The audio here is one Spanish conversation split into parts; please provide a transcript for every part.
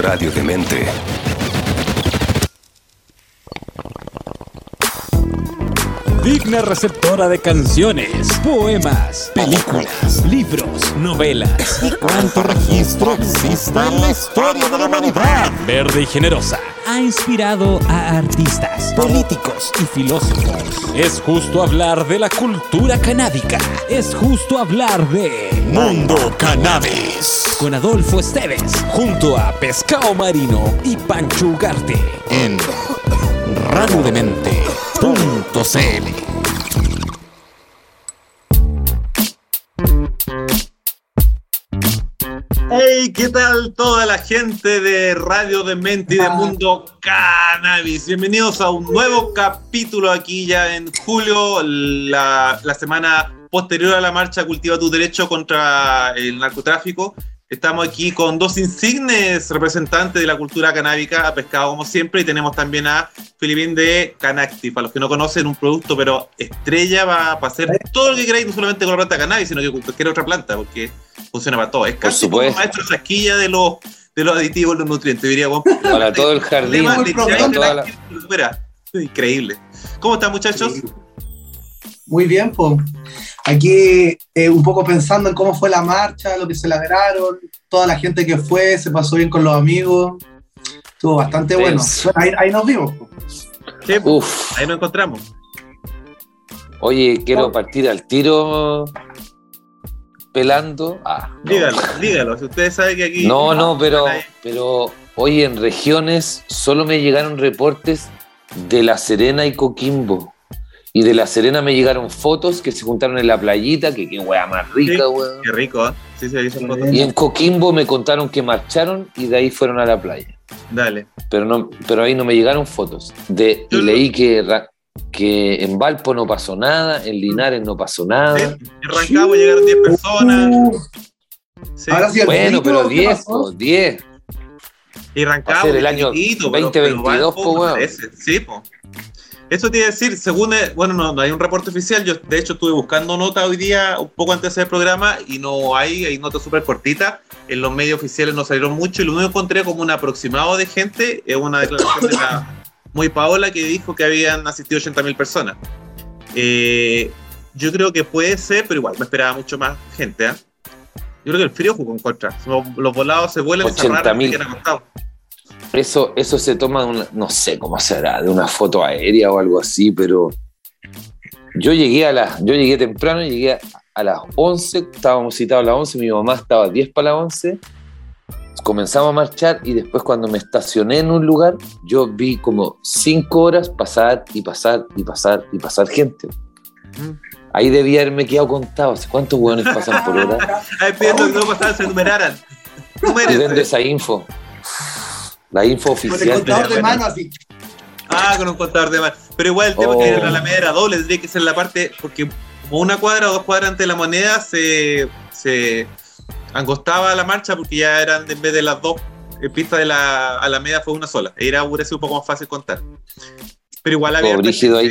Radio Demente. Digna receptora de canciones, poemas, películas, libros, novelas. ¿Y cuánto registro existe en la historia de la humanidad? Verde y generosa. Ha inspirado a artistas, políticos y filósofos. Es justo hablar de la cultura canábica. Es justo hablar de Mundo Cannabis. con Adolfo Esteves, junto a Pescado Marino y Pancho Ugarte. En radiodemente.cl Hey, ¿qué tal toda la gente de Radio de Mente y de Mundo Cannabis? Bienvenidos a un nuevo capítulo aquí ya en julio, la, la semana posterior a la marcha Cultiva tu Derecho contra el narcotráfico. Estamos aquí con dos insignes representantes de la cultura canábica, a pescado como siempre, y tenemos también a Filipín de Canacti, para los que no conocen, un producto, pero estrella va para hacer todo lo que queráis, no solamente con la planta cannabis, sino que con cualquier otra planta, porque funciona para todo. Es casi como supuesto. maestro Sasquilla de los, de los aditivos, los nutrientes, diría Juan. Para todo el jardín. Increíble. ¿Cómo están, muchachos? Muy bien, pues. Aquí eh, un poco pensando en cómo fue la marcha, lo que celebraron, toda la gente que fue, se pasó bien con los amigos. Estuvo bastante bueno. Bueno, ahí, ahí nos vimos. po. Sí, Uf, ahí nos encontramos. oye, quiero partir al tiro pelando. Ah, no. Dígalo, dígalo. Si ustedes saben que aquí. No, no, pero, pero hoy en regiones solo me llegaron reportes de La Serena y Coquimbo. Y de La Serena me llegaron fotos que se juntaron en la playita, que qué weá más rica, Sí. weón. Qué rico, ¿eh? Sí, se hizo fotos. Y en Coquimbo me contaron que marcharon y de ahí fueron a la playa. Dale. Pero, no, pero ahí no me llegaron fotos. De, y leí que, ra- que en Valpo no pasó nada, en Linares no pasó nada. Sí, en Rancagua llegaron 10 personas. Sí. Ahora sí, el Bueno, pero ¿qué 10, pasó? po, 10. Y Rancagua. Va a ser el año chiquitito, pero- 2022, pero po, parece. Sí, po. Eso te iba a decir, según, eh, bueno, no, no hay un reporte oficial, yo de hecho estuve buscando nota hoy día, un poco antes de hacer el programa, y no hay, hay notas súper cortitas, en los medios oficiales no salieron mucho, y lo único que encontré como un aproximado de gente es una declaración de la muy Paola que dijo que habían asistido 80.000 personas. Eh, yo creo que puede ser, pero igual me esperaba mucho más gente, ¿ah? Yo creo que el frío jugó en contra. Los, volados se vuelven 80.000. se quedan acostados. Eso, eso se toma, de una- no sé cómo será, de una foto aérea o algo así, pero yo llegué a las, yo llegué temprano, llegué a, a las 11, estábamos citados a las 11, mi mamá estaba a 10 para las 11, comenzamos a marchar y después cuando me estacioné en un lugar, yo vi como 5 horas pasar y pasar y pasar y pasar gente. Mm. Ahí debía haberme quedado contado, ¿cuántos hueones pasan por hora? Ay, pidiendo que no pasaran, se numeraran. Y vendo esa info. La info Con el oficial. contador de mano así. Ah, con un contador de más. Pero igual el tema Oh. es que la Alameda era doble, tendría que ser la parte, porque como una cuadra o dos cuadras antes de la moneda se, se angostaba la marcha porque ya eran, en vez de las dos eh, pistas de la Alameda, fue una sola. Era hubiera sido un poco más fácil contar. Pero igual había. Ahí.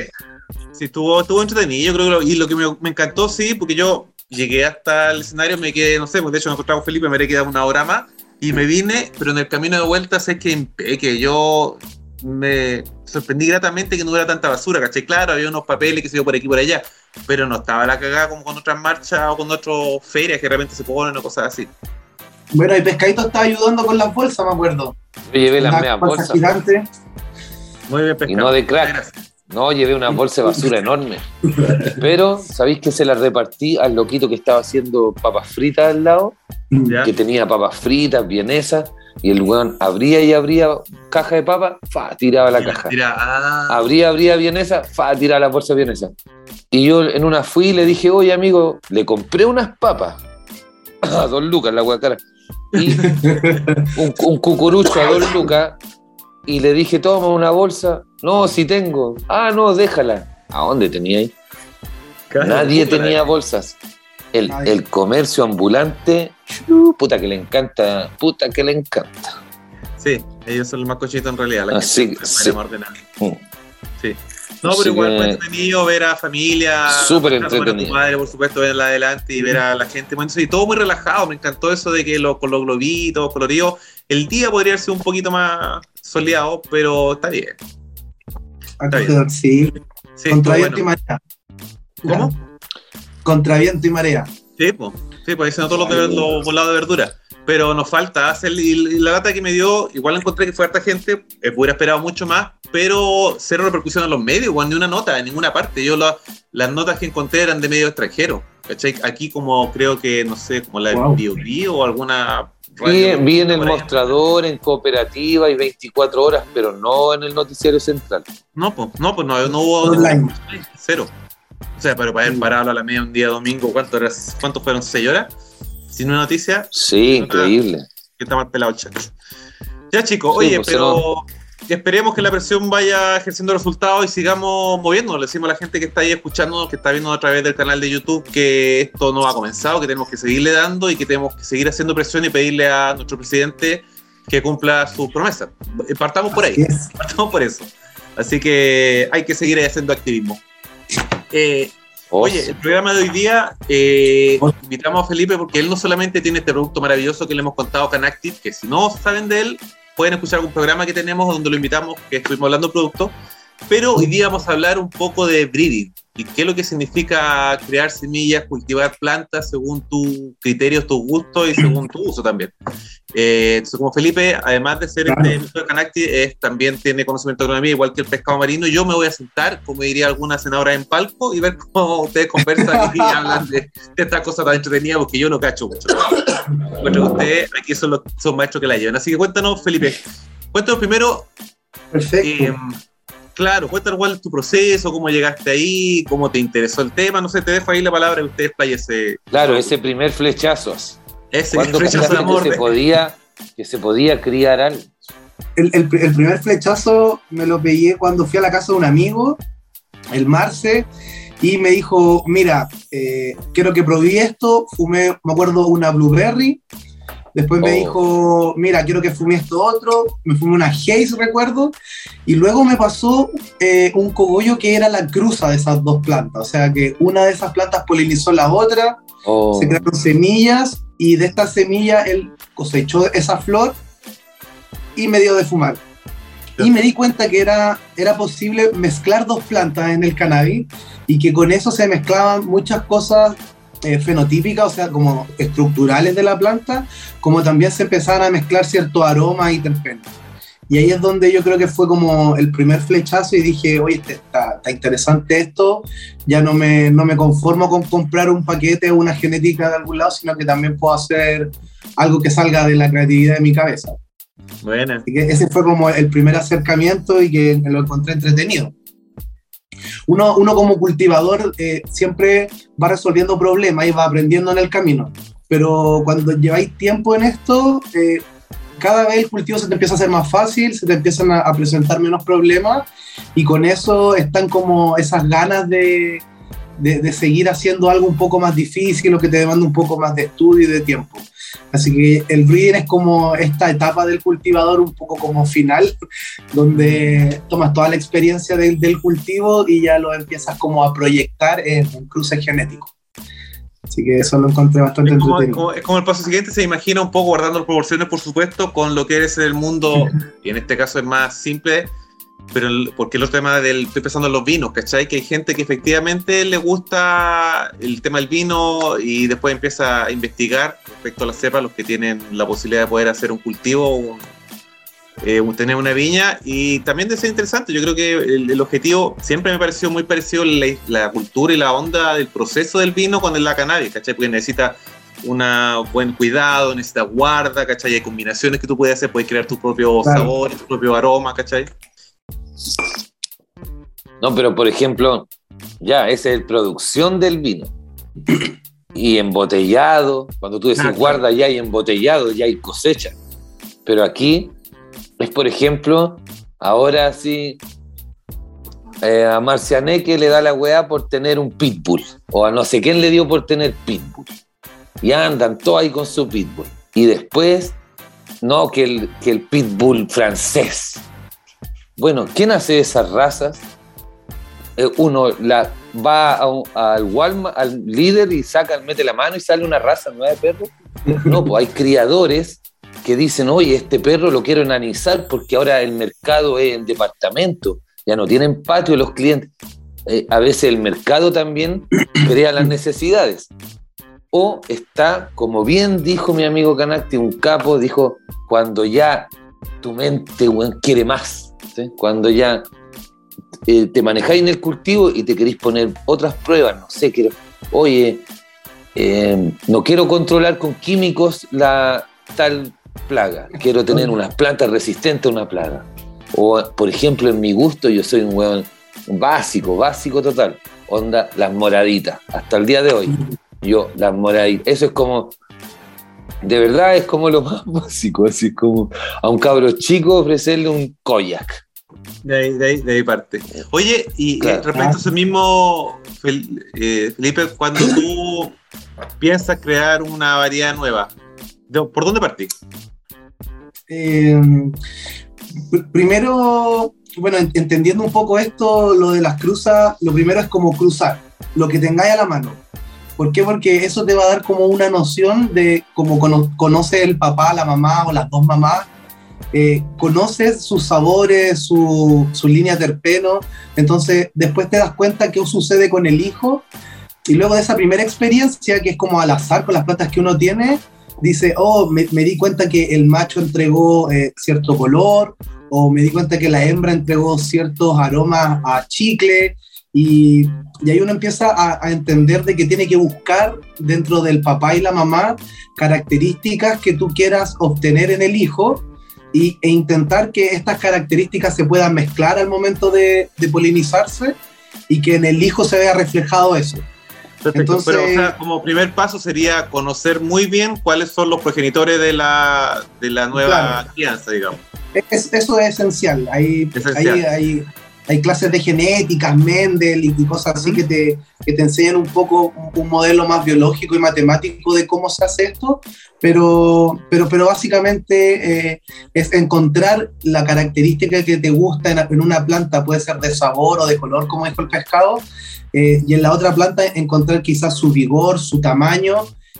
Sí, estuvo, estuvo entretenido, yo creo que lo- y lo que me, me encantó, sí, porque yo llegué hasta el escenario, me quedé, no sé, pues de hecho me encontraba con Felipe, me habría quedado una hora más, y me vine, pero en el camino de vuelta sé que, que yo me sorprendí gratamente que no hubiera tanta basura, ¿cachai? Claro, había unos papeles que se dio por aquí y por allá, pero no estaba la cagada como con otras marchas o con otras ferias que de repente se ponen o cosas así. Bueno, y Pescadito estaba ayudando con las bolsas, me acuerdo. Yo llevé las medias bolsa bolsas. gigante. Muy bien, Y pescado. no de crack. No, llevé una bolsa de basura enorme. Pero, ¿sabéis que se la repartí al loquito que estaba haciendo papas fritas al lado? ¿Ya? Que tenía papas fritas, vienesas, y el weón abría y abría caja de papas, fa, tiraba la caja. Mira, ah, Abría, abría vienesa, fa, tiraba la bolsa vienesa. Y yo en una fui y le dije, oye amigo, le compré unas papas a dos lucas, la hueá cara. Y un, un cucurucho a dos lucas. Y le dije, toma una bolsa. No, si tengo. Ah, no, déjala. ¿A dónde tenía ahí? Nadie tenía bolsas. El, el comercio ambulante, puta que le encanta, puta que le encanta. Sí, ellos son los más cochitos en realidad. la Así que sí. Mm. Sí. No, pero igual fue entretenido ver a familia. Súper a entretenido. tu madre, por supuesto, verla adelante y ver a la gente. Bueno, y todo muy relajado. Me encantó eso de que lo, con los globitos, coloridos. El día podría ser un poquito más soleado, pero está bien. Está bien. Sí. Sí, Contra estuvo viento bueno. ¿Cómo? Contra viento y marea. Sí, pues, sí, pues ahí se notó los, de- los volados de verdura. Pero nos falta hacer, y la data que me dio, igual encontré que fue harta gente, eh, hubiera esperado mucho más, pero cero repercusión en los medios, ni una nota, en ninguna parte. Yo la- las notas que encontré eran de medios extranjeros. ¿cachai? Aquí como creo que, no sé, como la Wow. Bio o alguna... Vi, radio vi en el mostrador, en cooperativa y 24 horas, pero no en el noticiero central. No, pues, no, pues no, no hubo... Online. Cero. O sea, pero para haber parado a la media un día domingo, ¿cuánto era? ¿cuántos fueron? ¿Seis horas? Sin una noticia, Sí, increíble. que está más pelado el chat. Ya chicos, Sí, oye, pues, pero esperemos que la presión vaya ejerciendo resultados y sigamos moviéndonos. Le decimos a la gente que está ahí escuchando, que está viendo a través del canal de YouTube, que esto no ha comenzado, que tenemos que seguirle dando y que tenemos que seguir haciendo presión y pedirle a nuestro presidente que cumpla sus promesas. Eh, Partamos por ahí, es. partamos por eso. Así que hay que seguir haciendo activismo. Eh, Oh, Oye, sí. el programa de hoy día eh, Oh. invitamos a Felipe porque él no solamente tiene este producto maravilloso que le hemos contado Canactive, que si no saben de él, pueden escuchar algún programa que tenemos donde lo invitamos, que estuvimos hablando de producto, pero hoy día vamos a hablar un poco de breeding y qué es lo que significa crear semillas, cultivar plantas según tus criterios, tus gustos y según tu uso también. Eh, entonces, como Felipe, además de ser Claro. este de Canactive, es, también tiene conocimiento de agronomía, igual que el pescado marino, yo me voy a sentar, como diría alguna senadora en palco, y ver cómo ustedes conversan y hablan de, de estas cosas tan entretenidas, porque yo no cacho mucho. Que ustedes aquí son los son maestros que la llevan. Así que cuéntanos, Felipe, cuéntanos primero, Perfecto. eh, claro, cuéntanos cuál es tu proceso, cómo llegaste ahí, cómo te interesó el tema, no sé, te dejo ahí la palabra y ustedes playese Claro, ese primer flechazo. ese ¿Cuándo rechazo de amor. que se, podía, que se podía criar algo? El, el- el primer flechazo me lo pegué cuando fui a la casa de un amigo, el Marce, y me dijo, mira, eh, quiero que probé esto, fumé, me acuerdo, una blueberry, después me Oh. dijo, mira, quiero que fumé esto otro, me fumé una haze, recuerdo, y luego me pasó eh, un cogollo que era la cruza de esas dos plantas, o sea que una de esas plantas polinizó la otra, Oh, se crearon semillas y de estas semillas él cosechó esa flor y me dio de fumar. Y me di cuenta que era, era posible mezclar dos plantas en el cannabis y que con eso se mezclaban muchas cosas eh, fenotípicas, o sea, como estructurales de la planta, como también se empezaban a mezclar ciertos aromas y terpenos. Y ahí es donde yo creo que fue como el primer flechazo y dije, oye, este- está, está interesante esto, ya no me, no me conformo con comprar un paquete o una genética de algún lado, sino que también puedo hacer algo que salga de la creatividad de mi cabeza. Buena. Así que ese fue como el primer acercamiento y que lo encontré entretenido. Uno, uno como cultivador eh, siempre va resolviendo problemas y va aprendiendo en el camino, pero cuando lleváis tiempo en esto, eh, cada vez el cultivo se te empieza a hacer más fácil, se te empiezan a, presentar menos problemas y con eso están como esas ganas de, de, de seguir haciendo algo un poco más difícil o que te demanda un poco más de estudio y de tiempo. Así que el breeding es como esta etapa del cultivador un poco como final, donde tomas toda la experiencia del, del cultivo y ya lo empiezas como a proyectar en un cruce genético. Así que eso lo encontré bastante Es como, entretenido. como- es como el paso siguiente, se imagina un poco guardando las proporciones, por supuesto, con lo que es el mundo, y en este caso es más simple, pero el- porque el otro tema del, estoy pensando en los vinos, ¿cachai? Que hay gente que efectivamente le gusta el tema del vino y después empieza a investigar respecto a la cepa, los que tienen la posibilidad de poder hacer un cultivo, un- eh, un- tener una viña, y también de ser interesante, yo creo que el, el objetivo siempre me pareció muy parecido la, la cultura y la onda del proceso del vino con la cannabis, ¿cachai? Porque necesita un buen cuidado, necesita guarda, ¿cachai? Hay combinaciones que tú puedes hacer, puedes crear tu propio Claro. sabor, tu propio aroma, ¿cachai? No, pero por ejemplo, ya, esa es producción del vino. Y embotellado, cuando tú decís Ah, guarda, ya hay embotellado, ya hay cosecha. Pero aquí es, por ejemplo, ahora sí, eh, a Marcianeque le da la weá por tener un pitbull, o a no sé quién le dio por tener pitbull. Y andan todos ahí con su pitbull. Y después, no, que el, que el pitbull francés. Bueno, ¿quién hace esas razas? eh, uno la, va al Walmart, al líder y saca, mete la mano y sale una raza nueva de perro. No, pues hay criadores que dicen, oye, este perro lo quiero enanizar porque ahora el mercado es en departamento, ya no tienen patio los clientes. Eh, a veces el mercado también crea las necesidades. O está, como bien dijo mi amigo Canacti, un capo, dijo, cuando ya tu mente quiere más, cuando ya eh, te manejáis en el cultivo y te queréis poner otras pruebas, no sé, quiero, oye, eh, no quiero controlar con químicos la tal plaga, quiero tener unas plantas resistentes a una plaga. O, por ejemplo, en mi gusto, yo soy un hueón básico, básico total. Onda, las moraditas, hasta el día de hoy. Yo, las moraditas, eso es como, de verdad es como lo más básico, así como a un cabro chico ofrecerle un koyak. De ahí, de ahí, parte. Oye, y eh, respecto a eso mismo, eh, Felipe, cuando tú piensas crear una variedad nueva, ¿por dónde partís? Eh, primero, bueno, entendiendo un poco esto, lo de las cruzas, lo primero es como cruzar, lo que tengáis a la mano. ¿Por qué? Porque eso te va a dar como una noción de cómo conoce el papá, la mamá o las dos mamás, eh, conoces sus sabores, su, su línea terpeno, entonces después te das cuenta qué sucede con el hijo. Y luego de esa primera experiencia, que es como al azar con las plantas que uno tiene, dice, oh, me, di cuenta que el macho entregó eh, cierto color, o me di cuenta que la hembra entregó ciertos aromas a chicle, y, y ahí uno empieza a, a, entender de que tiene que buscar dentro del papá y la mamá características que tú quieras obtener en el hijo y, e intentar que estas características se puedan mezclar al momento de, de polinizarse y que en el hijo se vea reflejado eso. Entonces, pero o sea, como primer paso sería conocer muy bien cuáles son los progenitores de la, de la nueva crianza, digamos. eso es esencial. Hay, esencial. hay, hay clases de genética, Mendel y, cosas así que te, que te enseñan un poco un, modelo más biológico y matemático de cómo se hace esto, pero, pero, pero básicamente eh, es encontrar la característica que te gusta en, una planta, puede ser de sabor o de color, como dijo el pescado, eh, y en la otra planta encontrar quizás su vigor, su tamaño,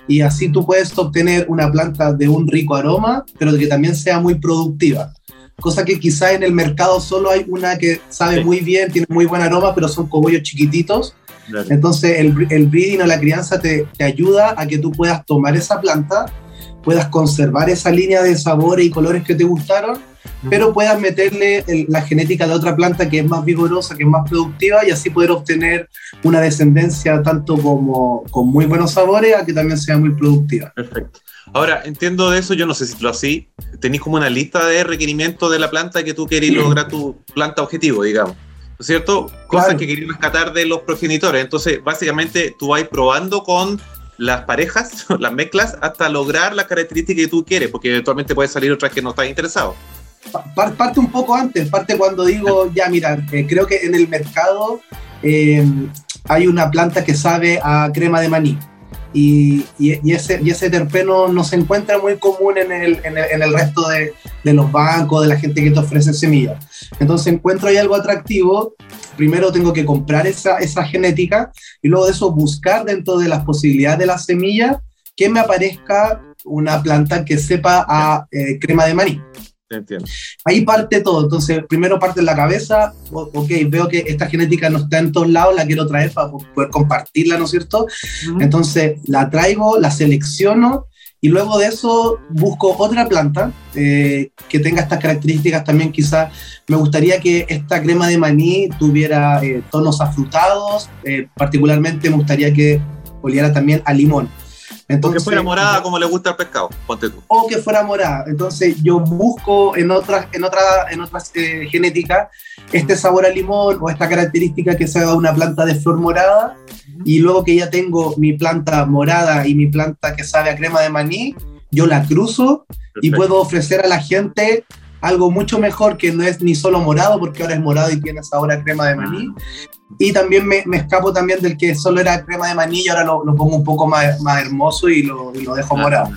y así tú puedes obtener una planta de un rico aroma, pero que también sea muy productiva cosa que quizá en el mercado solo hay una que sabe muy bien, tiene muy buen aroma, pero son cogollos chiquititos. Entonces el, el, breeding o la crianza te, te, ayuda a que tú puedas tomar esa planta, puedas conservar esa línea de sabores y colores que te gustaron, pero puedas meterle la genética de otra planta que es más vigorosa, que es más productiva y así poder obtener una descendencia tanto como con muy buenos sabores a que también sea muy productiva. Perfecto. Ahora, entiendo de eso, yo no sé si lo así, tenéis como una lista de requerimientos de la planta que tú querés lograr tu planta objetivo, digamos. ¿No es cierto? Cosas que queréis rescatar de los progenitores. Entonces, básicamente, tú vas probando con las parejas, las mezclas, hasta lograr la característica que tú quieres, porque eventualmente puede salir otras que no estás interesado. Parte un poco antes, parte cuando digo, ya mira, eh, creo que en el mercado eh, hay una planta que sabe a crema de maní y, ese, y terpeno no se encuentra muy común en el, resto de, de, los bancos, de la gente que te ofrece semillas. Entonces encuentro ahí algo atractivo, primero tengo que comprar esa, esa genética y luego de eso buscar dentro de las posibilidades de la semilla que me aparezca una planta que sepa a eh, crema de maní. Entiendo. Ahí parte todo. Entonces, primero parte en la cabeza. Ok, veo que esta genética no está en todos lados, la quiero traer para poder compartirla, ¿no es cierto? Entonces, la traigo, la selecciono y luego de eso busco otra planta eh, que tenga estas características también. Quizás me gustaría que esta crema de maní tuviera eh, tonos afrutados. Eh, particularmente me gustaría que oliera también a limón. Entonces, o que fuera morada como le gusta el pescado, ponte tú. O que fuera morada. Entonces yo busco en otras, en otra, en otras eh, genéticas este sabor a limón o esta característica que sea una planta de flor morada. Y luego que ya tengo mi planta morada y mi planta que sabe a crema de maní, yo la cruzo y puedo ofrecer a la gente algo mucho mejor que no es ni solo morado, porque ahora es morado y tiene sabor a crema de maní. Y también me, me escapo también del que solo era crema de maní y ahora lo, lo pongo un poco más, más hermoso y lo, y lo dejo ah, morado.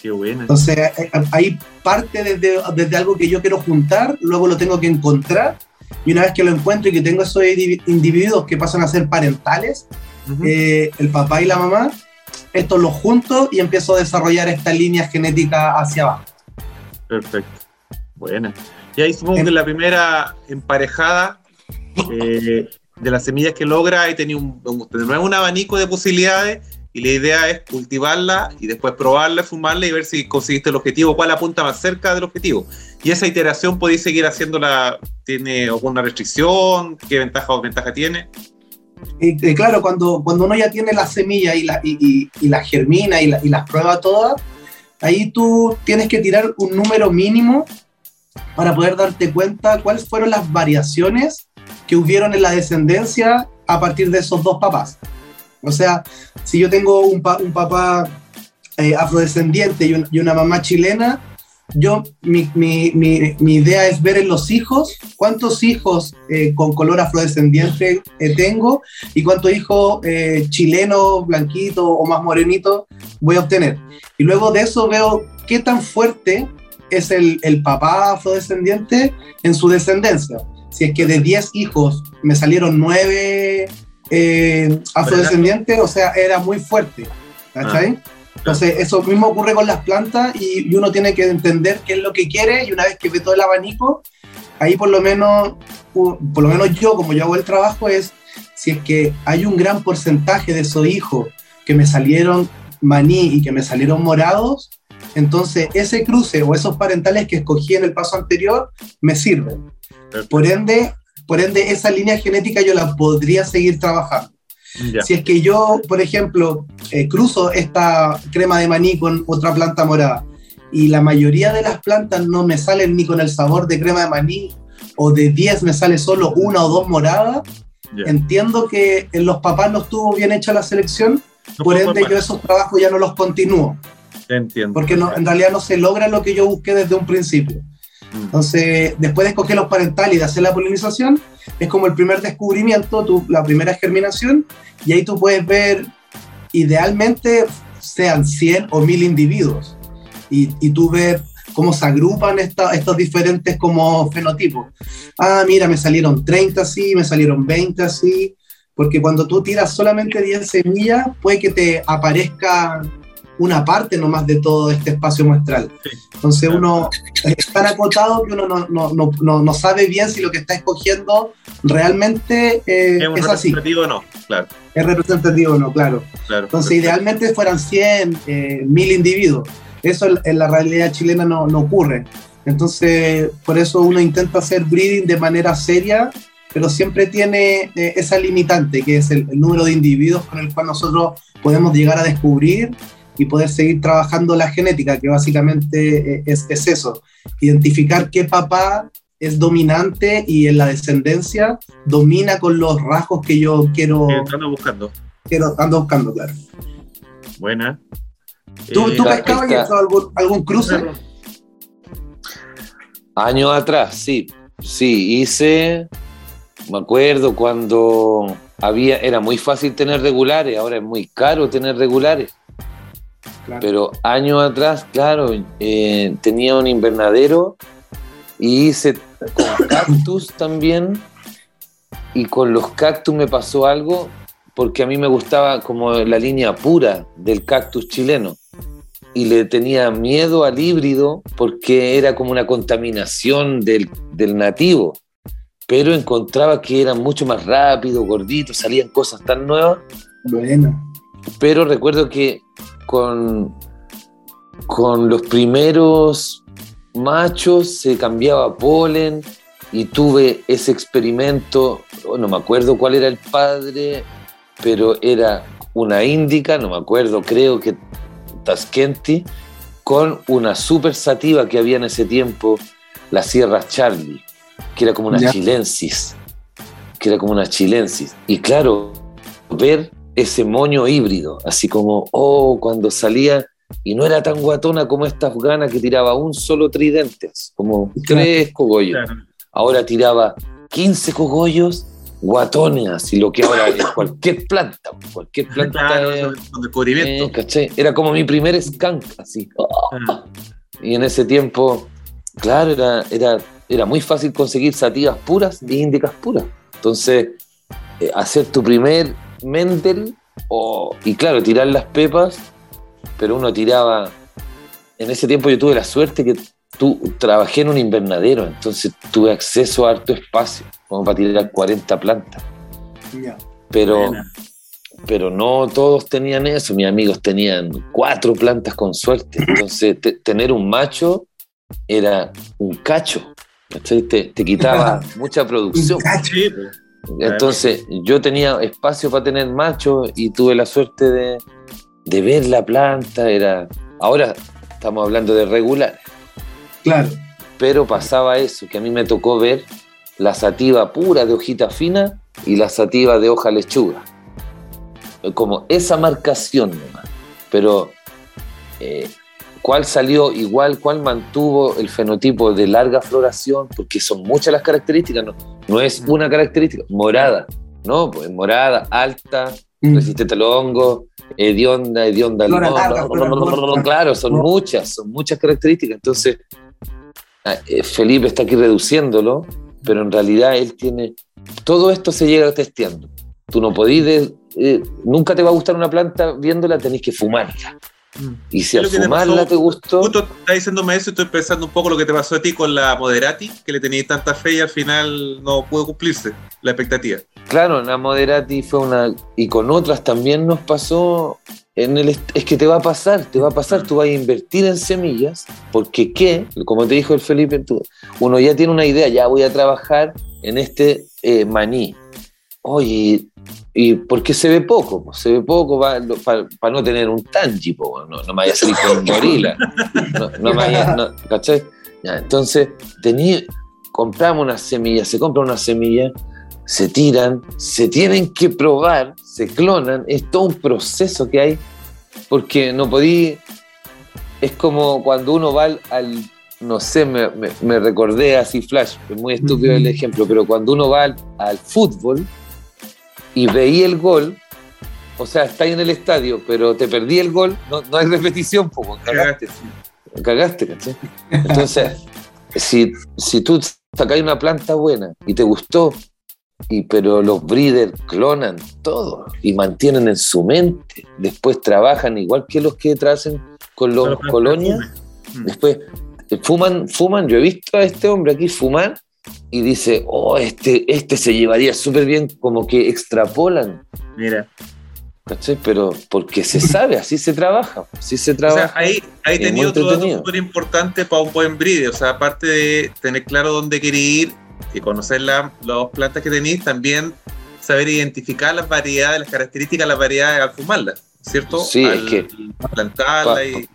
Qué bueno. Entonces eh, eh, ahí parte desde, desde algo que yo quiero juntar, luego lo tengo que encontrar y una vez que lo encuentro y que tengo esos indivi- individuos que pasan a ser parentales, Ujú. eh, el papá y la mamá, estos los junto y empiezo a desarrollar esta línea genética hacia abajo. Perfecto. Buena. Y ahí supongo que la primera emparejada eh, de las semillas que logra, ahí tenía un, un, un abanico de posibilidades y la idea es cultivarla y después probarla, fumarla y ver si conseguiste el objetivo, cuál apunta más cerca del objetivo. Y esa iteración podéis seguir haciéndola, ¿tiene alguna restricción? ¿Qué ventaja o desventaja tiene? Y, y claro, cuando, cuando uno ya tiene la semilla y la, y, y- y la germina y, la- y las prueba todas, ahí tú tienes que tirar un número mínimo para poder darte cuenta cuáles fueron las variaciones que hubieron en la descendencia a partir de esos dos papás. O sea, si yo tengo un, pa- un papá eh, afrodescendiente y, un- y una mamá chilena, yo, mi, mi- mi- idea es ver en los hijos cuántos hijos eh, con color afrodescendiente eh, tengo y cuántos hijos chilenos, blanquitos o más morenitos voy a obtener. Y luego de eso veo qué tan fuerte es el, el papá afrodescendiente en su descendencia. Si es que de 10 hijos me salieron 9 afrodescendientes, o sea, era muy fuerte. ¿Cachai? Entonces, eso mismo ocurre con las plantas y, y uno tiene que entender qué es lo que quiere y una vez que ve todo el abanico, ahí por lo menos, por lo menos yo, como yo hago el trabajo, es si es que hay un gran porcentaje de esos hijos que me salieron maní y que me salieron morados, entonces ese cruce o esos parentales que escogí en el paso anterior me sirven. Por ende, por ende, esa línea genética yo la podría seguir trabajando. Ya. Si es que yo, por ejemplo, eh, cruzo esta crema de maní con otra planta morada y la mayoría de las plantas no me salen ni con el sabor de crema de maní o de 10 me sale solo una o dos moradas, Ya. entiendo que en los papás no estuvo bien hecha la selección, No por ende formar. yo esos trabajos ya no los continúo, entiendo. porque no, en realidad no se logra lo que yo busqué desde un principio. Mm. Entonces, después de escoger los parentales y de hacer la polinización, es como el primer descubrimiento, tu- la primera germinación, y ahí tú puedes ver, idealmente, sean 100 o 1000 individuos, y, y tú ver cómo se agrupan esta- estos diferentes como fenotipos. Ah, mira, me salieron 30 así, me salieron 20 así, porque cuando tú tiras solamente 10 semillas, puede que te aparezca una parte nomás de todo este espacio muestral. Entonces uno es tan acotado que uno no, no, no, no, no sabe bien si lo que está escogiendo realmente eh, ¿Es un es así, representativo o no? Claro, es representativo o no, claro. claro. Entonces Perfecto. idealmente fueran 100, eh, 1000 individuos. Eso en, en la realidad chilena no, no ocurre. Entonces por eso uno intenta hacer breeding de manera seria, pero siempre tiene eh, esa limitante, que es el, el número de individuos con el cual nosotros podemos llegar a descubrir y poder seguir trabajando la genética, que básicamente eh, es, es eso, identificar qué papá es dominante y en la descendencia domina con los rasgos que yo quiero, Eh, ando buscando. quiero ando buscando, claro. Buena. ¿Tú, Eh, tú pescabas y esta- hecho algún, algún cruce? Años atrás, sí. Sí, hice. Me acuerdo cuando había. Era muy fácil tener regulares, ahora es muy caro tener regulares. Claro. Pero años atrás, claro, eh, tenía un invernadero y hice con cactus también. Y con los cactus me pasó algo porque a mí me gustaba como la línea pura del cactus chileno. Y le tenía miedo al híbrido porque era como una contaminación del, del nativo. Pero encontraba que era mucho más rápido, gordito, salían cosas tan nuevas Bueno, pero recuerdo que con, con los primeros machos se cambiaba polen y tuve ese experimento, oh, no me acuerdo cuál era el padre, pero era una índica, no me acuerdo, creo que Tasquenti, con una super sativa que había en ese tiempo, la Sierra Charlie, que era como una chilensis, que era como una chilensis. Y claro, ver ese moño híbrido, así como, oh, cuando salía y no era tan guatona como esta afgana que tiraba un solo tridente, como Claro. tres cogollos. Claro. Ahora tiraba 15 cogollos guatones, así lo que ahora es cualquier planta, cualquier planta. Claro, descubrimiento. eh, ¿cachai? Era como mi primer skunk, así. Ah, Y en ese tiempo, claro, era, era era muy fácil conseguir sativas puras y índicas puras. Entonces, eh, hacer tu primer Mendel, o y claro, tirar las pepas, pero uno tiraba. En ese tiempo yo tuve la suerte que tú, trabajé en un invernadero, entonces tuve acceso a harto espacio, como para tirar 40 plantas. Pero, Buena. pero no todos tenían eso. Mis amigos tenían cuatro plantas con suerte. Entonces, te- tener un macho era un cacho. Te, te quitaba mucha producción. Sí, pues. Entonces, yo tenía espacio para tener machos y tuve la suerte de, de ver la planta. Era, ahora estamos hablando de regular, Claro. pero pasaba eso, que a mí me tocó ver la sativa pura de hojita fina y la sativa de hoja lechuga. Como esa marcación nomás. Pero, eh, ¿cuál salió igual? ¿Cuál mantuvo el fenotipo de larga floración? Porque son muchas las características, no, no es una característica. Morada, ¿no? Pues morada, alta, Mm. resistente al hongo, hedionda, hedionda al corta. Claro, son muchas, son muchas características. Entonces, ah, eh, Felipe está aquí reduciéndolo, pero en realidad él tiene. Todo esto se llega testeando. Tú no podís. de- eh, nunca te va a gustar una planta viéndola, tenés que fumarla. Y si ¿Qué al te fumarla pasó? te gustó. Justo está diciéndome eso y estoy pensando un poco lo que te pasó a ti con la Moderati, que le tenías tanta fe y al final no pudo cumplirse la expectativa. Claro, la Moderati fue una. Y con otras también nos pasó. En el, es que te va a pasar, te va a pasar, tú vas a invertir en semillas, porque qué, como te dijo el Felipe, tú- uno ya tiene una idea, ya voy a trabajar en este eh, maní. Oye, ¿y por qué se ve poco? Pues se ve poco para no tener un tangi, no, no me vaya a salir con un gorila. No, no me vaya, no, ¿cachai? Ya, entonces, tení, compramos unas semillas, se compra una semilla, se tiran, se tienen que probar, se clonan, es todo un proceso que hay, porque no podí, es como cuando uno va al, al- no sé, me, me- me recordé así flash, es muy estúpido el ejemplo, pero cuando uno va al, al fútbol y veía el gol, o sea, está ahí en el estadio, pero te perdí el gol, no, no hay repetición, pues, cagaste, cagaste, ¿cachai? Entonces, si, si tú sacas una planta buena y te gustó, y, pero los breeders clonan todo y mantienen en su mente, después trabajan igual que los que tracen con los Con los colonias, Mm. después eh, fuman, fuman, yo he visto a este hombre aquí fumar y dice, oh, este, este se llevaría súper bien, como que extrapolan, Mira. ¿cachai? Pero porque se sabe, así se trabaja, así se O trabaja. sea, ahí, ahí tenía otro dato súper importante para un buen breeder. O sea, aparte de tener claro dónde querer ir y conocer la- las plantas que tenéis, también saber identificar las variedades, las características de las variedades al fumarlas, ¿cierto? Sí, es que- plantarla Pa- y.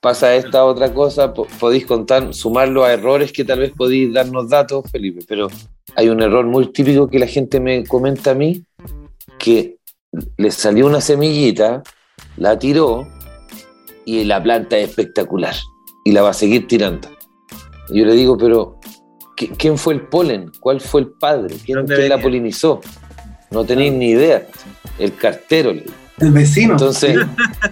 pasa esta otra cosa, po- podéis contar, sumarlo a errores que tal vez podéis darnos datos, Felipe, pero hay un error muy típico que la gente me comenta a mí, que le salió una semillita, la tiró y la planta es espectacular y la va a seguir tirando. Y yo le digo, pero ¿qui- ¿quién fue el polen? ¿Cuál fue el padre? ¿Quién, ¿Dónde quién la polinizó? No tenéis ni idea. El cartero. le digo. El vecino. Entonces,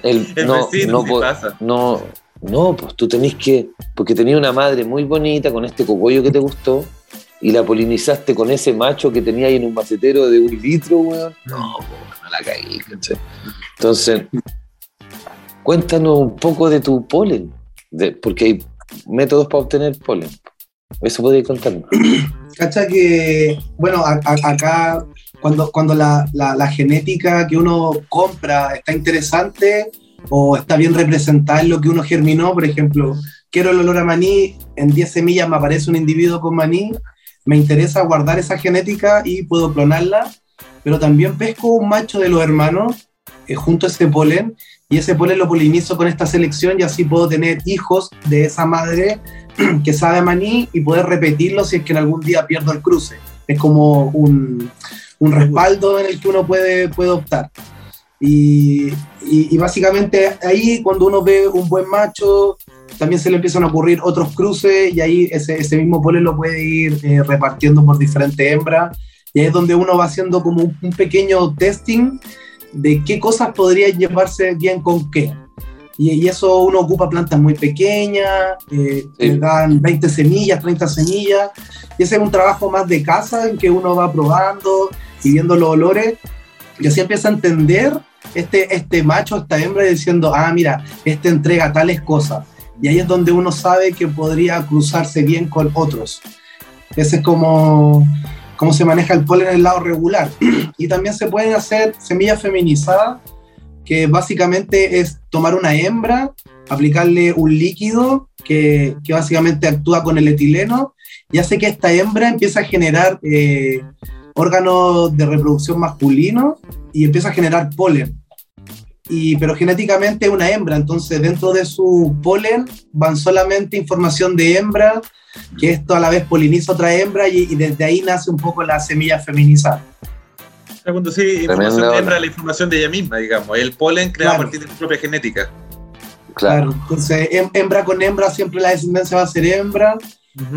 el, El no, vecino, no ¿qué po- pasa? no, no, pues tú tenés que, porque tenías una madre muy bonita con este cogollo que te gustó y la polinizaste con ese macho que tenía ahí en un macetero de un litro, weón. No, no la caí, ¿cachai? Entonces, cuéntanos un poco de tu polen, de- porque hay métodos para obtener polen. Eso podéis contarnos. Cacha que, bueno, a- a- acá cuando, cuando la, la- la genética que uno compra está interesante o está bien representada en lo que uno germinó, por ejemplo, quiero el olor a maní, en 10 semillas me aparece un individuo con maní, me interesa guardar esa genética y puedo clonarla, pero también pesco un macho de los hermanos eh, junto a ese polen y ese polen lo polinizo con esta selección y así puedo tener hijos de esa madre que sabe maní y poder repetirlo si es que en algún día pierdo el cruce. Es como un, un respaldo en el que uno puede, puede optar. Y, y- y básicamente ahí cuando uno ve un buen macho, también se le empiezan a ocurrir otros cruces y ahí ese, ese mismo polen lo puede ir eh, repartiendo por diferentes hembras. Y ahí es donde uno va haciendo como un, un pequeño testing de qué cosas podrían llevarse bien con qué. Y, y eso uno ocupa plantas muy pequeñas, eh, Sí. le dan 20 semillas, 30 semillas. Y ese es un trabajo más de casa en que uno va probando y viendo los olores. Y así empieza a entender este, este macho, esta hembra, diciendo, ah, mira, este entrega tales cosas. Y ahí es donde uno sabe que podría cruzarse bien con otros. Ese es como, como se maneja el polen en el lado regular. y también se pueden hacer semillas feminizadas, que básicamente es tomar una hembra, aplicarle un líquido que, que básicamente actúa con el etileno y hace que esta hembra empiece a generar eh, órganos de reproducción masculino y empieza a generar polen. Y, pero genéticamente es una hembra, entonces dentro de su polen van solamente información de hembra, que esto a la vez poliniza otra hembra y, y desde ahí nace un poco la semilla feminizada. Cuando sí, información de hembra, la información de ella misma, digamos. El polen creado Claro. a partir de su propia genética. Claro. Claro, entonces hem- hembra con hembra siempre la descendencia va a ser hembra.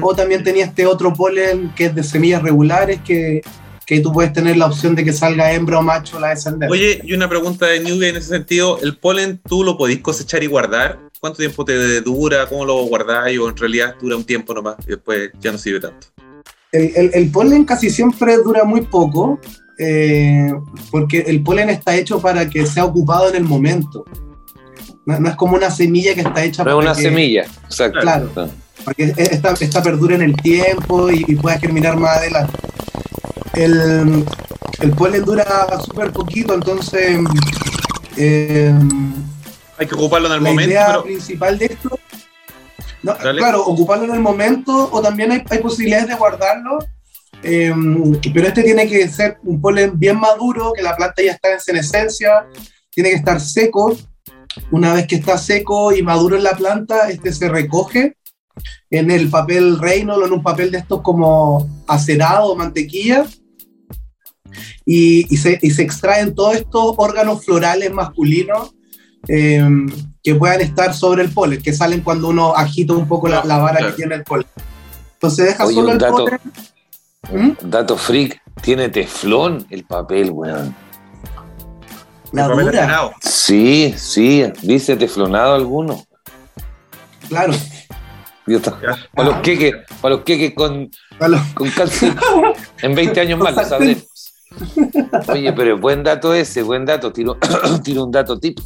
O también tenía este otro polen que es de semillas regulares, que, que tú puedes tener la opción de que salga hembra o macho la descendencia. Oye, y una pregunta de Newbie en ese sentido, ¿el polen tú lo podís cosechar y guardar? ¿Cuánto tiempo te dura? ¿Cómo lo guardáis? ¿O en realidad dura un tiempo nomás y después ya no sirve tanto? El, el- el polen casi siempre dura muy poco, eh, porque el polen está hecho para que sea ocupado en el momento. No, no es como una semilla que está hecha No es para una que, semilla. Exacto. Claro. para que esta, esta perdure en el tiempo y, y pueda germinar más adelante. El, el polen dura súper poquito, entonces eh, Hay que ocuparlo en el la momento, idea pero principal de esto, no, claro, ocuparlo en el momento o también hay, hay posibilidades de guardarlo, eh, pero este tiene que ser un polen bien maduro, que la planta ya está en senescencia, tiene que estar seco. Una vez que está seco y maduro en la planta, este se recoge en el papel reino o en un papel de estos como acerado mantequilla y, y se, y se extraen todos estos órganos florales masculinos eh, que puedan estar sobre el polen, que salen cuando uno agita un poco la, la vara Claro. que tiene el polen. Entonces deja Oye, solo el dato. polen. ¿Mm? Dato freak, tiene teflón el papel, weón. La el papel dura, acerado. Sí, sí, dice teflonado alguno. claro. Para los queques, para los queques con, con calcio. En 20 años más lo sabremos. Oye, pero buen dato ese, buen dato. Tiro, tiro un dato tip.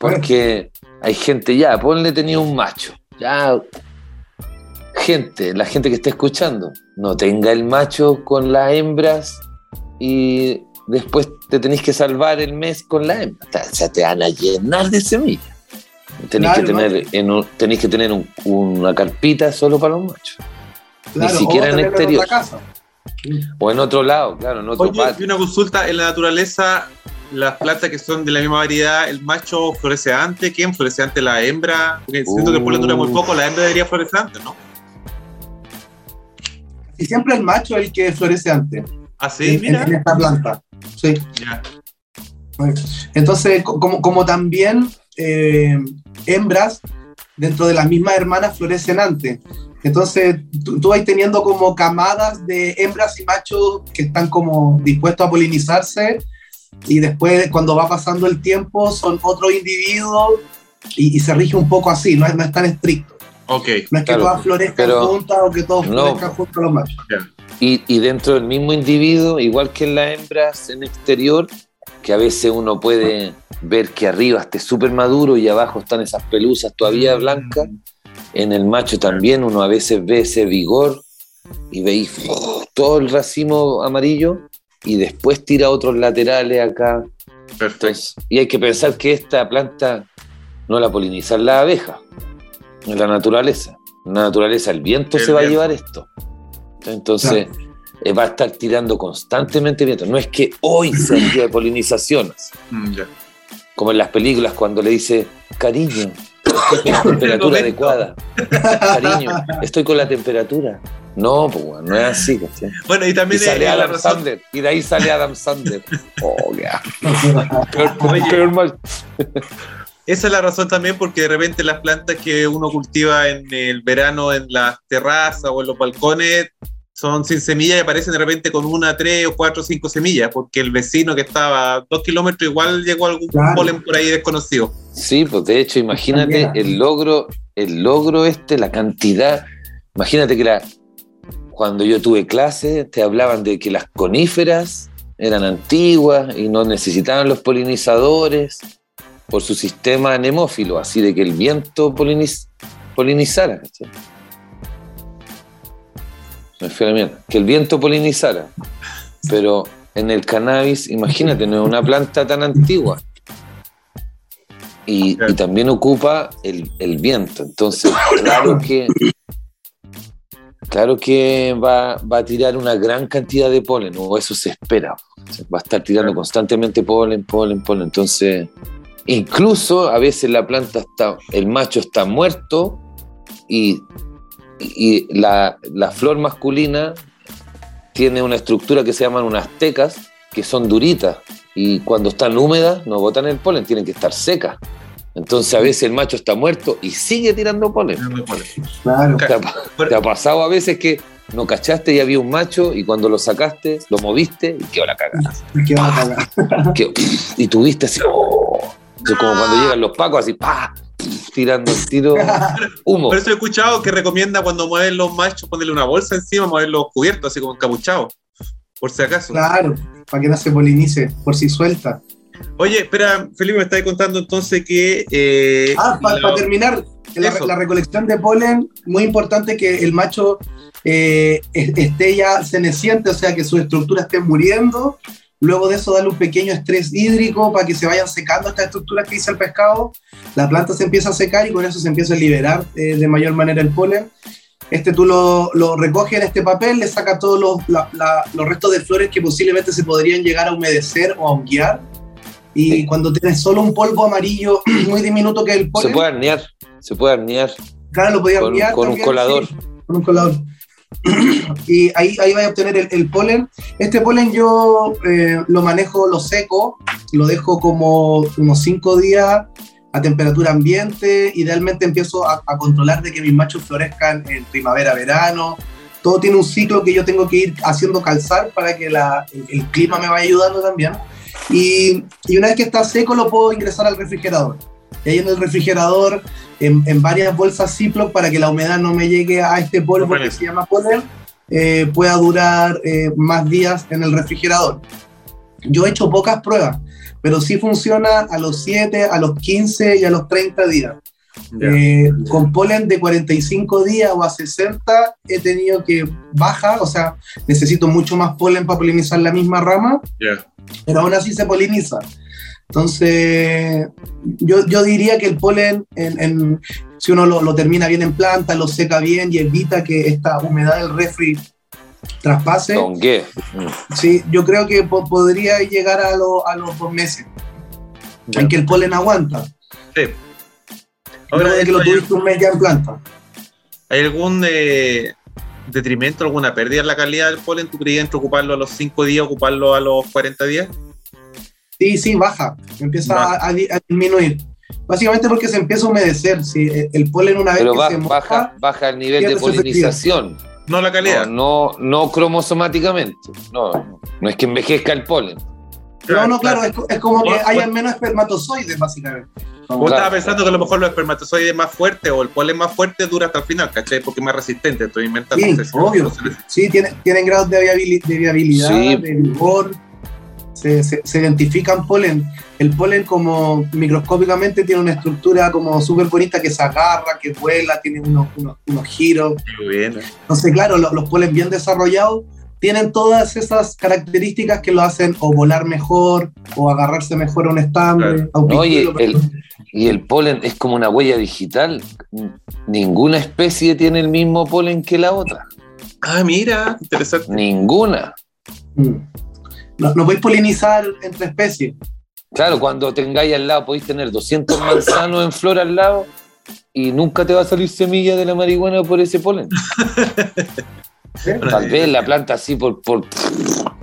Porque hay gente ya, ponle tenía un macho. Ya, gente, la gente que está escuchando, no tenga el macho con las hembras y después te tenéis que salvar el mes con la hembra. O sea, te van a llenar de semillas. Tenéis Claro, que tener, en un- tenéis que tener un- una carpita solo para los machos. claro. siquiera en exterior. casa. O en otro lado, claro, en otro Oye, y una consulta, en la naturaleza, las plantas que son de la misma variedad, ¿el macho florece antes? ¿Quién florece antes? ¿La hembra? Porque siento que el polen dura muy Uh. poco, la hembra debería florecer antes, ¿no? Y siempre el macho es el que florece antes. Ah, sí, en, mira. en esta planta. Sí. Ya. Entonces, co- como, como también eh, hembras dentro de las mismas hermanas florecen antes. Entonces, tú, tú vas teniendo como camadas de hembras y machos que están como dispuestos a polinizarse y después cuando va pasando el tiempo son otros individuos y, y se rige un poco así, no es, no es tan estricto. Ok. No es que Claro, todas florezcan pero- juntas o que todos No. florezcan juntos los machos. Y, y dentro del mismo individuo, igual que en las hembras en exterior, que a veces uno puede ver que arriba esté súper maduro y abajo están esas pelusas todavía blancas, en el macho también uno a veces ve ese vigor y veis ¡oh! todo el racimo amarillo y después tira otros laterales acá. Perfecto. Entonces, y hay que pensar que esta planta no la polinizan las abejas, la naturaleza. En la naturaleza el viento El se va a llevar esto. Entonces eh, va a estar tirando constantemente viento. No es que hoy sea el día de polinizaciones, Mm, como en las películas cuando le dice, cariño, estoy con la temperatura adecuada. Cariño, estoy con la temperatura. No, pues bueno, no es así. ¿cachai? Bueno, y Y también sale es la Adam. Sandler. Y de ahí sale Adam Sandler. Oh. Peor- Oye. peor mal. Esa es la razón también porque de repente las plantas que uno cultiva en el verano en las terrazas o en los balcones son sin semillas y aparecen de repente con una, tres o cuatro o cinco semillas, porque el vecino que estaba a dos kilómetros igual llegó algún Claro. polen por ahí desconocido. Sí, pues de hecho, imagínate También. el logro, el logro este, la cantidad. Imagínate que la, cuando yo tuve clase, te hablaban de que las coníferas eran antiguas y no necesitaban los polinizadores por su sistema anemófilo, así de que el viento poliniz- polinizara. Me fui a la mierda. Que el viento polinizara. Pero en el cannabis, imagínate, no es una planta tan antigua. Y, y también ocupa el, el viento. Entonces, claro que. Claro que va, va a tirar una gran cantidad de polen, o eso se espera. Va a estar tirando constantemente polen, polen, polen. Entonces, incluso a veces la planta está, el macho está muerto y, y la, la flor masculina tiene una estructura que se llaman unas tecas, que son duritas, y cuando están húmedas no botan el polen, tienen que estar secas. Entonces a veces el macho está muerto y sigue tirando polen. Claro. ¿Te ha, te ha pasado a veces que no cachaste y había un macho y cuando lo sacaste, lo moviste y quedó la cagada? Y tuviste así, oh. Entonces, como cuando llegan los pacos, así, pa, tirando el tiro, humo. Por eso he escuchado que recomienda cuando mueven los machos ponerle una bolsa encima, moverlos cubiertos, así como encapuchados, por si acaso. Claro, para que no se polinice, por si suelta. Oye, espera, Felipe me está contando entonces que... eh, Ah, para la- terminar, la, recolección de polen, muy importante que el macho eh, es- esté ya ceneciente, o sea, que su estructura esté muriendo. Luego de eso, darle un pequeño estrés hídrico para que se vayan secando estas estructuras que dice el pescado. La planta se empieza a secar y con eso se empieza a liberar eh, de mayor manera el polen. Este tú lo, lo recoges en este papel, le sacas todos los, la- la- los restos de flores que posiblemente se podrían llegar a humedecer o a honguear. Y Sí. cuando tienes solo un polvo amarillo muy diminuto que es el Se polen, puede arnear, se puede arnear Claro, lo podía con, con un colador. sí, con un colador. Y ahí, ahí vais a obtener el, el polen. Este polen yo eh, lo manejo, lo seco, lo dejo como unos 5 días a temperatura ambiente. Idealmente empiezo a, a controlar de que mis machos florezcan en primavera, verano. Todo tiene un ciclo que yo tengo que ir haciendo calzar para que la- el, el clima me vaya ayudando también. Y, y una vez que está seco lo puedo ingresar al refrigerador. Y ahí en el refrigerador en, en varias bolsas Ziploc para que la humedad no me llegue a este polvo que se llama polen, eh, pueda durar eh, más días en el refrigerador. Yo he hecho pocas pruebas, pero sí funciona a los 7, a los 15 y a los 30 días. Ya. Eh, con polen de 45 días o a 60 he tenido que baja, o sea, necesito mucho más polen para polinizar la misma rama, Ya. pero aún así se poliniza. Entonces, yo, yo diría que el polen, en, en- si uno lo, lo termina bien en planta, lo seca bien y evita que esta humedad del refri traspase, Tongué. Mm. sí, yo creo que po- podría llegar a, lo- a los dos meses en que el polen aguanta. Sí. Ahora de que lo ¿hay, tuviste un mes ya en planta. hay algún eh, detrimento, alguna pérdida en la calidad del polen? ¿Tú creías entre ocuparlo a los 5 días, ocuparlo a los 40 días? Sí, sí, baja, empieza Baja. A, a a disminuir. Básicamente porque se empieza a humedecer. Si el- el polen una vez Pero que ba- se moja, baja, baja el nivel de efectividad. polinización. No la calidad. No, no, no cromosomáticamente. No, no es que envejezca el polen. No, no, claro, es, co- es como que haya menos espermatozoides, básicamente. Vos Claro. estabas pensando que a lo mejor los espermatozoides más fuertes o el polen más fuerte dura hasta el final, ¿cachai? Porque es más resistente, estoy inventando. Sí, obvio. Sí, tiene- tienen grados de, de viabilidad, Sí. de vigor. Se, se- se identifican polen. El polen como microscópicamente tiene una estructura como súper bonita que se agarra, que vuela, tiene unos, unos, unos giros. Muy bien. Entonces, claro, lo- los polen bien desarrollados tienen todas esas características que lo hacen o volar mejor o agarrarse mejor a un estambre. Claro. No, el-. Y el polen es como una huella digital. Ninguna especie tiene el mismo polen que la otra. Ah, mira, interesante. Ninguna. Mm. No, no podéis polinizar entre especies. Claro, cuando tengáis al lado, podéis tener 200 manzanos en flor al lado y nunca te va a salir semilla de la marihuana por ese polen. ¿eh? Tal vez la planta así por, por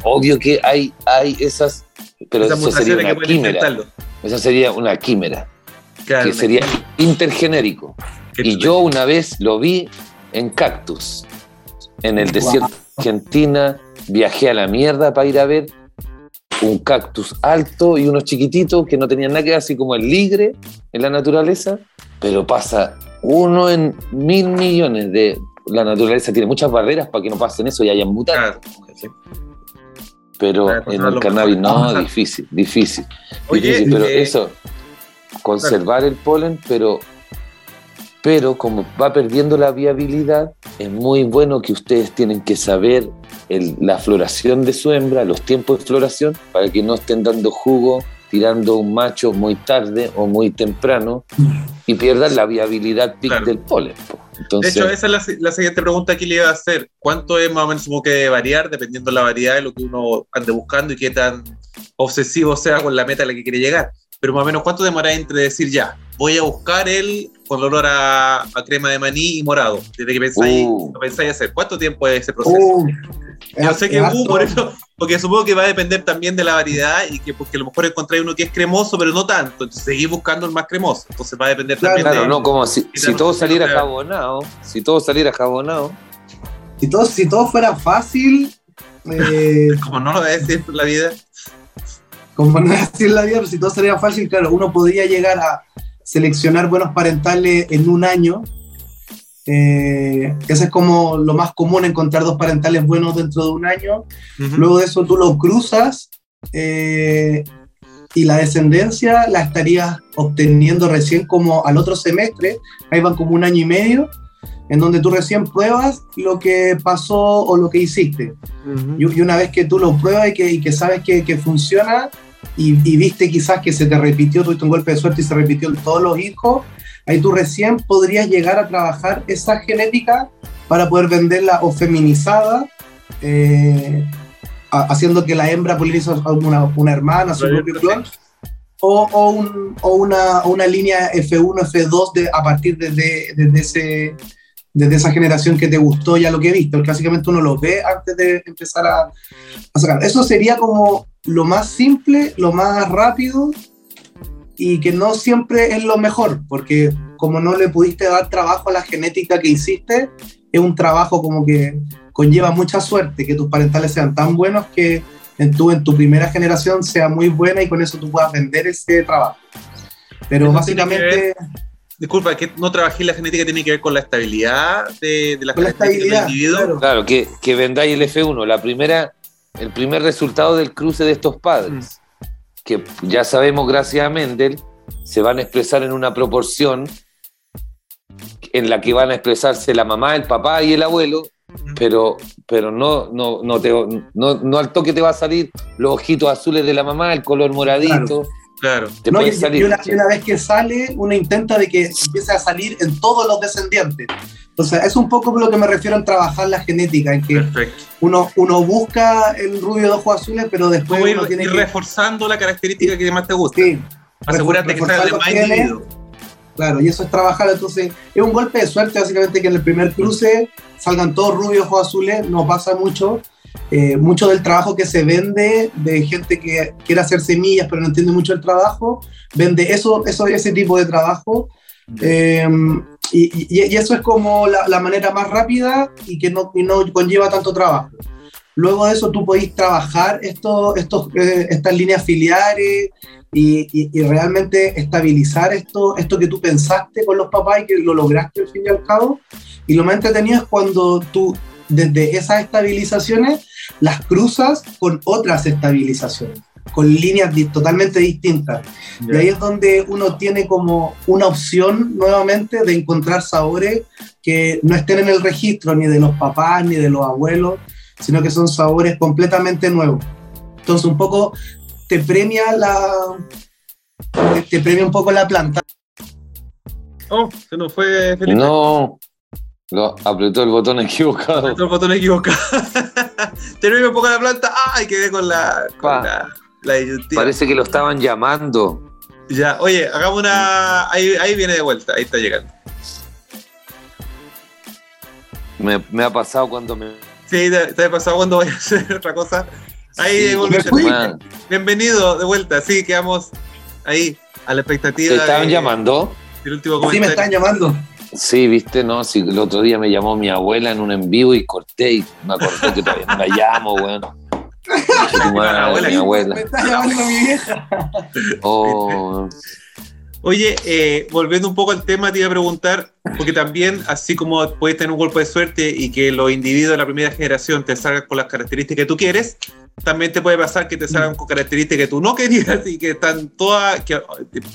obvio que hay, hay esas, pero Esas eso sería una intentarlo. Esa sería una químera, Claro, que sería intergenérico. qué Y yo una vez lo vi en cactus, en el Wow. desierto Argentina, viajé a la mierda para ir a ver un cactus alto y unos chiquititos que no tenían nada que ver, así como el ligre en la naturaleza, pero pasa uno en mil millones de... La naturaleza tiene muchas barreras para que no pasen eso y hayan mutantes. Pero en el cannabis mejor. no, difícil, difícil. Oye, difícil, pero eh, eso, conservar el polen, pero, pero como va perdiendo la viabilidad, es muy bueno que ustedes tienen que saber el- la floración de su hembra, los tiempos de floración, para que no estén dando jugo, tirando un macho muy tarde o muy temprano y pierdan la viabilidad Claro. del polen. po. De hecho, esa es la, la siguiente pregunta que le iba a hacer. ¿Cuánto es más o menos supongo que debe variar dependiendo de la variedad de lo que uno ande buscando y qué tan obsesivo sea con la meta a la que quiere llegar? Pero más o menos, ¿cuánto demora entre decir ya, voy a buscar el con olor a, a crema de maní y morado? Desde que pensáis, Uh. lo pensáis hacer. ¿Cuánto tiempo es ese proceso? Uh, Yo es- sé que es uh, por eso, porque supongo que va a depender también de la variedad y que porque a lo mejor encontráis uno que es cremoso, pero no tanto. Entonces seguís buscando el más cremoso. Entonces va a depender Claro, también claro, de. no como si, todo saliera jabonado, si todo saliera jabonado, Si todo, si todo fuera fácil, eh, Como no lo va a decir la vida. como no es así en la vida, pero si todo sería fácil, claro, uno podría llegar a seleccionar buenos parentales en un año. Eh, ese es como lo más común, encontrar dos parentales buenos dentro de un año. Luego de eso tú lo cruzas eh, y la descendencia la estarías obteniendo recién como al otro semestre, ahí van como un año y medio, en donde tú recién pruebas lo que pasó o lo que hiciste. Y, y una vez que tú lo pruebas y que, y que sabes que, que funciona y, y viste quizás que se te repitió, tuviste un golpe de suerte y se repitió en todos los hijos, ahí tú recién podrías llegar a trabajar esa genética para poder venderla o feminizada, eh, ha- haciendo que la hembra polinice a una, una hermana, su propio clon, o, o, un- o una, una línea F1, F2 de, a partir de, de- desde ese, desde esa generación que te gustó ya lo que viste, porque básicamente uno lo ve antes de empezar a, a sacar. Eso sería como lo más simple, lo más rápido y que no siempre es lo mejor, porque como no le pudiste dar trabajo a la genética que hiciste, es un trabajo como que conlleva mucha suerte, que tus parentales sean tan buenos que en tu, en tu primera generación sea muy buena y con eso tú puedas vender ese trabajo. Pero básicamente... Disculpa, que no trabajé la genética tiene que ver con la estabilidad de, de la Con la estabilidad, del individuo. claro. Claro, que, que vendáis el F1, la primera, el primer resultado del cruce de estos padres, que ya sabemos gracias a Mendel, se van a expresar en una proporción en la que van a expresarse la mamá, el papá y el abuelo, pero, pero no, no, no, te, no, no al toque te va a salir los ojitos azules de la mamá, el color moradito, Claro. Te No, y, una, y una vez que sale, uno intenta de que empiece a salir en todos los descendientes. O sea, es un poco lo que me refiero en trabajar la genética, en que Perfecto. uno, uno busca el rubio de ojos azules, pero después Como ir, uno tiene ir que... reforzando la característica que más te gusta. Sí, Asegúrate que de los más individuo. claro, y eso es trabajar. Entonces, es un golpe de suerte, básicamente, que en el primer cruce salgan todos rubios ojos azules, no pasa mucho. Eh, mucho del trabajo que se vende de gente que quiere hacer semillas pero no entiende mucho el trabajo, vende eso, eso ese tipo de trabajo. Eh, y, y- y eso es como la, la manera más rápida y que no, y no conlleva tanto trabajo. Luego de eso tú podéis trabajar esto, estos, eh, estas líneas filiares y, y- y realmente estabilizar esto, esto que tú pensaste con los papás y que lo lograste al fin y al cabo. Y lo más entretenido es cuando tú desde esas estabilizaciones las cruzas con otras estabilizaciones, con líneas di- totalmente distintas. Y ahí es donde uno tiene como una opción nuevamente de encontrar sabores que no estén en el registro ni de los papás ni de los abuelos, sino que son sabores completamente nuevos. Entonces un poco te premia la te premia un poco la planta. Oh, se nos fue Felipe. No, lo, apretó el botón equivocado. Apretó el botón equivocado. Terminé un poco la planta. ¡Ay! Quedé con la. Con Pa. la, la disyuntiva. Parece que lo estaban llamando. Ya, oye, hagamos una. Ahí, ahí viene de vuelta, ahí está llegando. Me, me ha pasado cuando me. Sí, te, te ha pasado cuando voy a hacer otra cosa. Ahí Sí, Bienvenido de vuelta. Sí, quedamos ahí a la expectativa. ¿Te estaban de- llamando? del último Sí me comentario. están llamando. Sí, viste, no, sí, el otro día me llamó mi abuela en un en vivo y corté y me acordé que todavía no la llamo, weón. Abuela. mi abuela. Me está llamando mi vieja. Oh, Oye, eh, volviendo un poco al tema, te iba a preguntar, porque también, así como puedes tener un golpe de suerte y que los individuos de la primera generación te salgan con las características que tú quieres, también te puede pasar que te salgan con características que tú no querías y que están todas, que eh,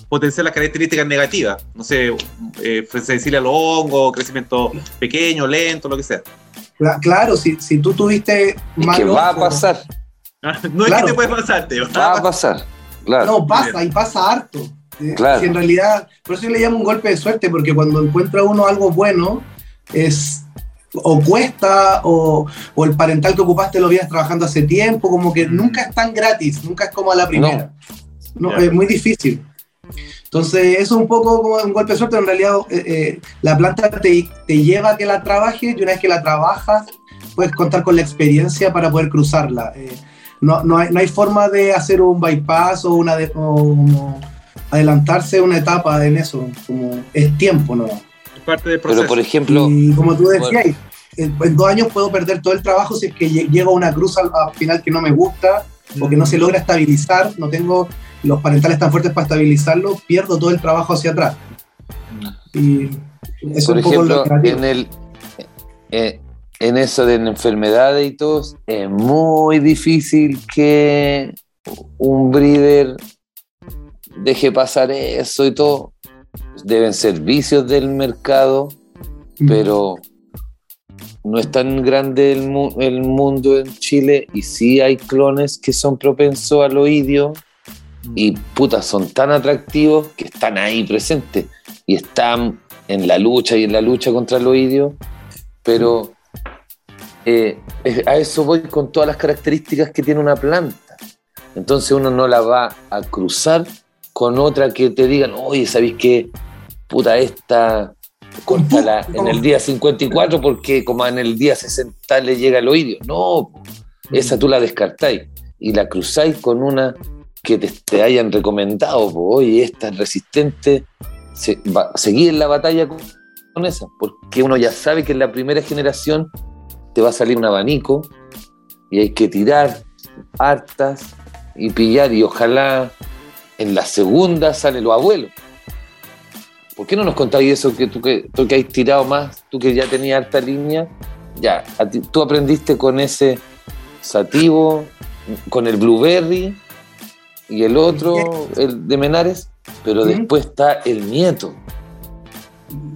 potencian las características negativas. No sé, eh, sensible a los hongos, crecimiento pequeño, lento, lo que sea. Cla- Claro, si, si tú tuviste es mal que va a pasar, Ah, No es Claro. que te puede pasar, te va a pasar, claro. No, pasa, y pasa harto. Eh, Claro. si en realidad, por eso yo le llamo un golpe de suerte, porque cuando encuentra uno algo bueno, es o cuesta, o, o el parental que ocupaste lo vienes trabajando hace tiempo, como que nunca es tan gratis, nunca es como a la primera. No, Ya. Es muy difícil. Entonces, eso es un poco como un golpe de suerte, pero en realidad eh, eh, la planta te, te lleva a que la trabajes y una vez que la trabajas, puedes contar con la experiencia para poder cruzarla. Eh, no, no, hay, no hay forma de hacer un bypass o, una de- o adelantarse una etapa en eso, como es tiempo, ¿no? Es parte del proceso. Pero por ejemplo, y como tú decías, en, en dos años puedo perder todo el trabajo si es que lle- llego a una cruz al, al final que no me gusta o que no se logra estabilizar, no tengo los parentales tan fuertes para estabilizarlo, pierdo todo el trabajo hacia atrás. Y eso por es un poco lo ejemplo, en el eh, en eso de enfermedades y todo, es muy difícil que un breeder deje pasar eso y todo. Deben ser vicios del mercado, pero no es tan grande el, mu- el mundo en Chile y sí hay clones que son propensos al oidio y puta, son tan atractivos que están ahí presentes y están en la lucha y en la lucha contra el oidio, pero eh, a eso voy con todas las características que tiene una planta. Entonces uno no la va a cruzar con otra que te digan, oye, ¿sabéis qué? Puta, esta córtala en el día 54 porque como en el día 60 le llega el oído. No, po. esa tú la descartáis y la cruzáis con una que te, te hayan recomendado. po. Oye, esta es resistente, se, va, seguí en la batalla con, con esa, porque uno ya sabe que en la primera generación te va a salir un abanico y hay que tirar hartas y pillar y ojalá en la segunda salen los abuelos. ¿Por qué no nos contáis eso que tú que, tú que has tirado más, tú que ya tenías harta línea? Ya, ti- tú aprendiste con ese sativo, con el blueberry y el otro, el de Menares, pero después está el nieto.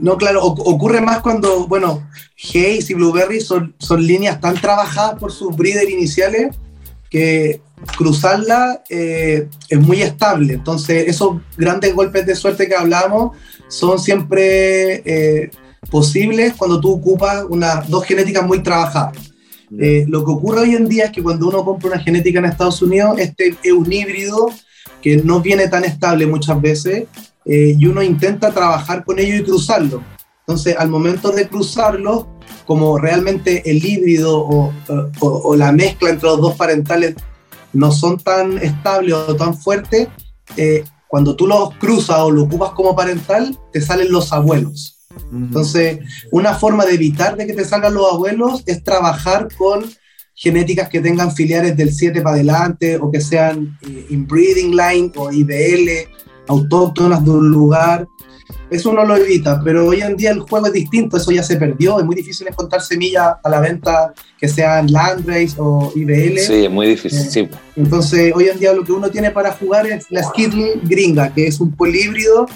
No, claro, oc- ocurre más cuando, bueno, Hayes y Blueberry son, son líneas tan trabajadas por sus breeder iniciales que cruzarla eh, es muy estable. Entonces, esos grandes golpes de suerte que hablamos son siempre eh, posibles cuando tú ocupas unas dos genéticas muy trabajadas. Eh, lo que ocurre hoy en día es que cuando uno compra una genética en Estados Unidos, este es un híbrido que no viene tan estable muchas veces eh, y uno intenta trabajar con ello y cruzarlo. Entonces, al momento de cruzarlo, como realmente el híbrido o, o- o la mezcla entre los dos parentales no son tan estables o tan fuertes, eh, cuando tú los cruzas o lo ocupas como parental, te salen los abuelos. Entonces, una forma de evitar de que te salgan los abuelos es trabajar con genéticas que tengan filiares del 7 para adelante o que sean eh, inbreeding line o IBL, autóctonas de un lugar. Eso uno lo evita, pero hoy en día el juego es distinto, eso ya se perdió, es muy difícil encontrar semillas a la venta que sean Landrace o IBL. Sí, es muy difícil, Eh, sí. Entonces, hoy en día lo que uno tiene para jugar es la Skittle gringa, que es un políbrido.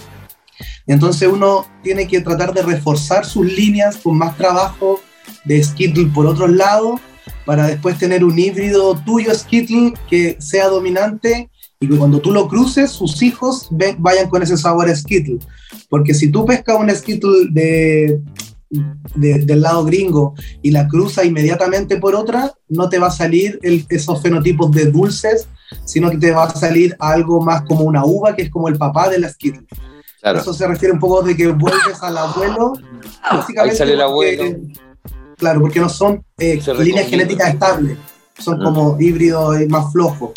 Entonces, uno tiene que tratar de reforzar sus líneas con más trabajo de Skittle por otros lados, para después tener un híbrido tuyo Skittle que sea dominante y que cuando tú lo cruces, sus hijos ven- vayan con ese sabor a Skittle. Porque si tú pescas un Skittle de, de- del lado gringo y la cruza inmediatamente por otra, no te va a salir el- esos fenotipos de dulces, sino que te va a salir algo más como una uva, que es como el papá de la Skittle. Claro. Eso se refiere un poco de que vuelves al abuelo. básicamente Ahí sale el porque- abuelo. Claro, porque no son eh, líneas genéticas estables, son como híbridos más flojos.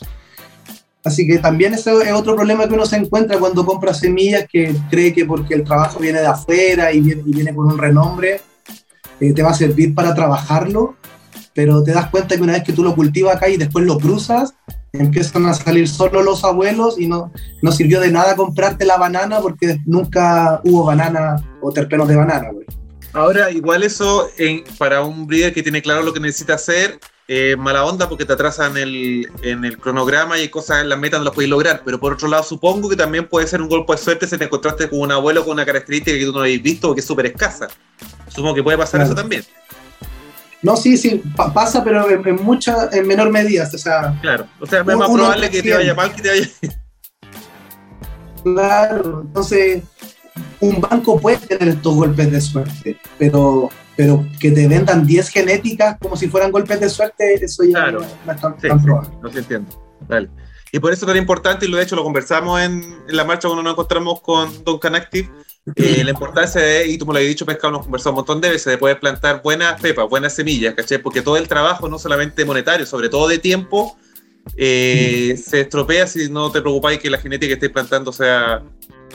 Así que también ese es otro problema que uno se encuentra cuando compra semillas, que cree que porque el trabajo viene de afuera y viene, y viene con un renombre, eh, te va a servir para trabajarlo, pero te das cuenta que una vez que tú lo cultivas acá y después lo cruzas, empiezan a salir solo los abuelos y no, no sirvió de nada comprarte la banana porque nunca hubo banana o terpenos de banana. güey. Ahora, igual eso en- para un breeder que tiene claro lo que necesita hacer, eh, mala onda porque te atrasan el, en el cronograma y cosas en la meta no las puedes lograr. Pero por otro lado, supongo que también puede ser un golpe de suerte si te encontraste con un abuelo con una característica que tú no habéis visto o que es súper escasa. Supongo que puede pasar Claro. eso también. No, sí, sí, pa- pasa, pero en, en mucha, en menor medida. O sea, Claro. O sea, es más probable que te vaya mal que te vaya. Claro, entonces un banco puede tener estos golpes de suerte, pero, pero que te vendan 10 genéticas como si fueran golpes de suerte, eso ya Claro. no, es tan, Sí, tan sí, probable. no se entiende. Dale. Y por eso es tan importante, y lo de hecho lo conversamos en, en la marcha cuando nos encontramos con Don Canactive, eh, la importancia de, y tú me lo habías dicho, Pescado, nos conversado un montón de veces, de poder plantar buenas pepas, buenas semillas, ¿cachai? Porque todo el trabajo, no solamente monetario, sobre todo de tiempo, eh, se estropea si no te preocupáis que la genética que estés plantando sea...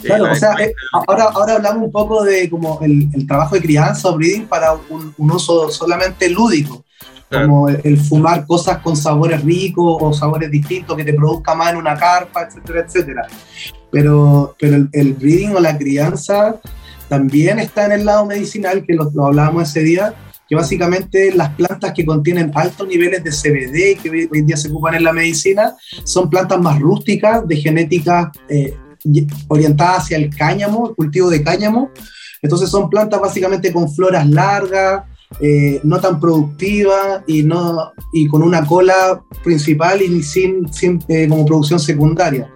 Claro, la o sea, eh, ahora, ahora hablamos un poco de como el, el trabajo de crianza o breeding para un, un uso solamente lúdico, Claro. como el, el fumar cosas con sabores ricos o sabores distintos que te produzca más en una carpa, etcétera, etcétera. Pero, pero el, el breeding o la crianza también está en el lado medicinal, que lo, lo hablábamos ese día, que básicamente las plantas que contienen altos niveles de CBD, que hoy hoy día se ocupan en la medicina, son plantas más rústicas, de genética eh, orientada hacia el cáñamo, el cultivo de cáñamo. Entonces son plantas básicamente con floras largas, eh, no tan productivas y, no, y con una cola principal y sin, sin, eh, como producción secundaria.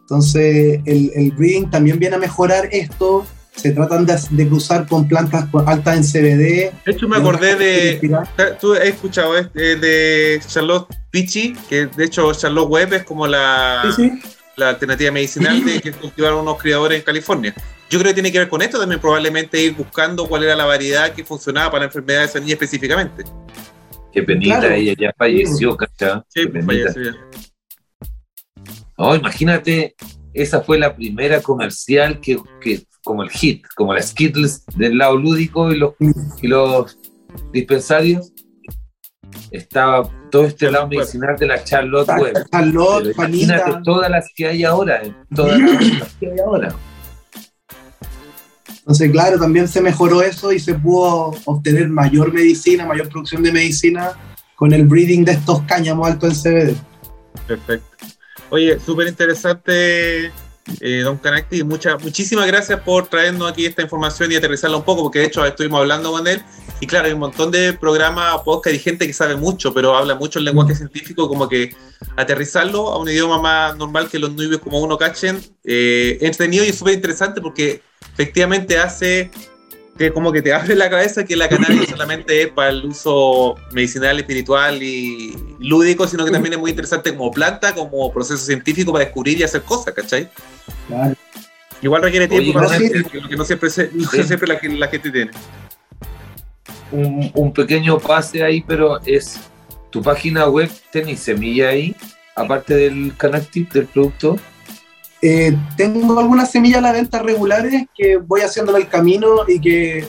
Entonces el, el breeding también viene a mejorar esto. Se tratan de, de cruzar con plantas altas en CBD. De hecho, me acordé de... Tú has escuchado este, de Charlotte Pichi, que de hecho Charlotte Webb es como la... Sí, sí. La alternativa medicinal de que cultivaron unos criadores en California. Yo creo que tiene que ver con esto también, probablemente ir buscando cuál era la variedad que funcionaba para la enfermedad de esa niña específicamente. Qué penita, Claro. ella ya falleció, ¿cachai? Sí, Qué falleció ya. No, imagínate, esa fue la primera comercial que, que como el hit, como las Skittles del lado lúdico y los, y los dispensarios. Estaba todo este lado medicinal de la Charlotte Web. Charlotte, imagínate Juanita. todas las que hay ahora, eh, todas las que hay ahora. Entonces, claro, también se mejoró eso y se pudo obtener mayor medicina, mayor producción de medicina con el breeding de estos cáñamos altos en CBD. Perfecto. Oye, súper interesante, eh, Don Canacti. Mucha, muchísimas gracias por traernos aquí esta información y aterrizarla un poco, porque de hecho estuvimos hablando con él. Y claro, hay un montón de programas, podcast y gente que sabe mucho, pero habla mucho el lenguaje científico, como que aterrizarlo a un idioma más normal que los nubios como uno cachen, eh, entretenido y súper interesante porque efectivamente hace que como que te abre la cabeza que la cannabis no solamente es para el uso medicinal, espiritual y lúdico, sino que también es muy interesante como planta, como proceso científico para descubrir y hacer cosas, ¿cachai? Claro. Igual requiere tiempo, Oye, pero no, lo que no siempre, se- no Sí. siempre la, la gente tiene. Un, un pequeño pase ahí, pero es tu página web, ¿tenés semilla ahí? Aparte del Canactip, del producto. Eh, tengo algunas semillas a la venta regulares que voy haciéndole el camino y que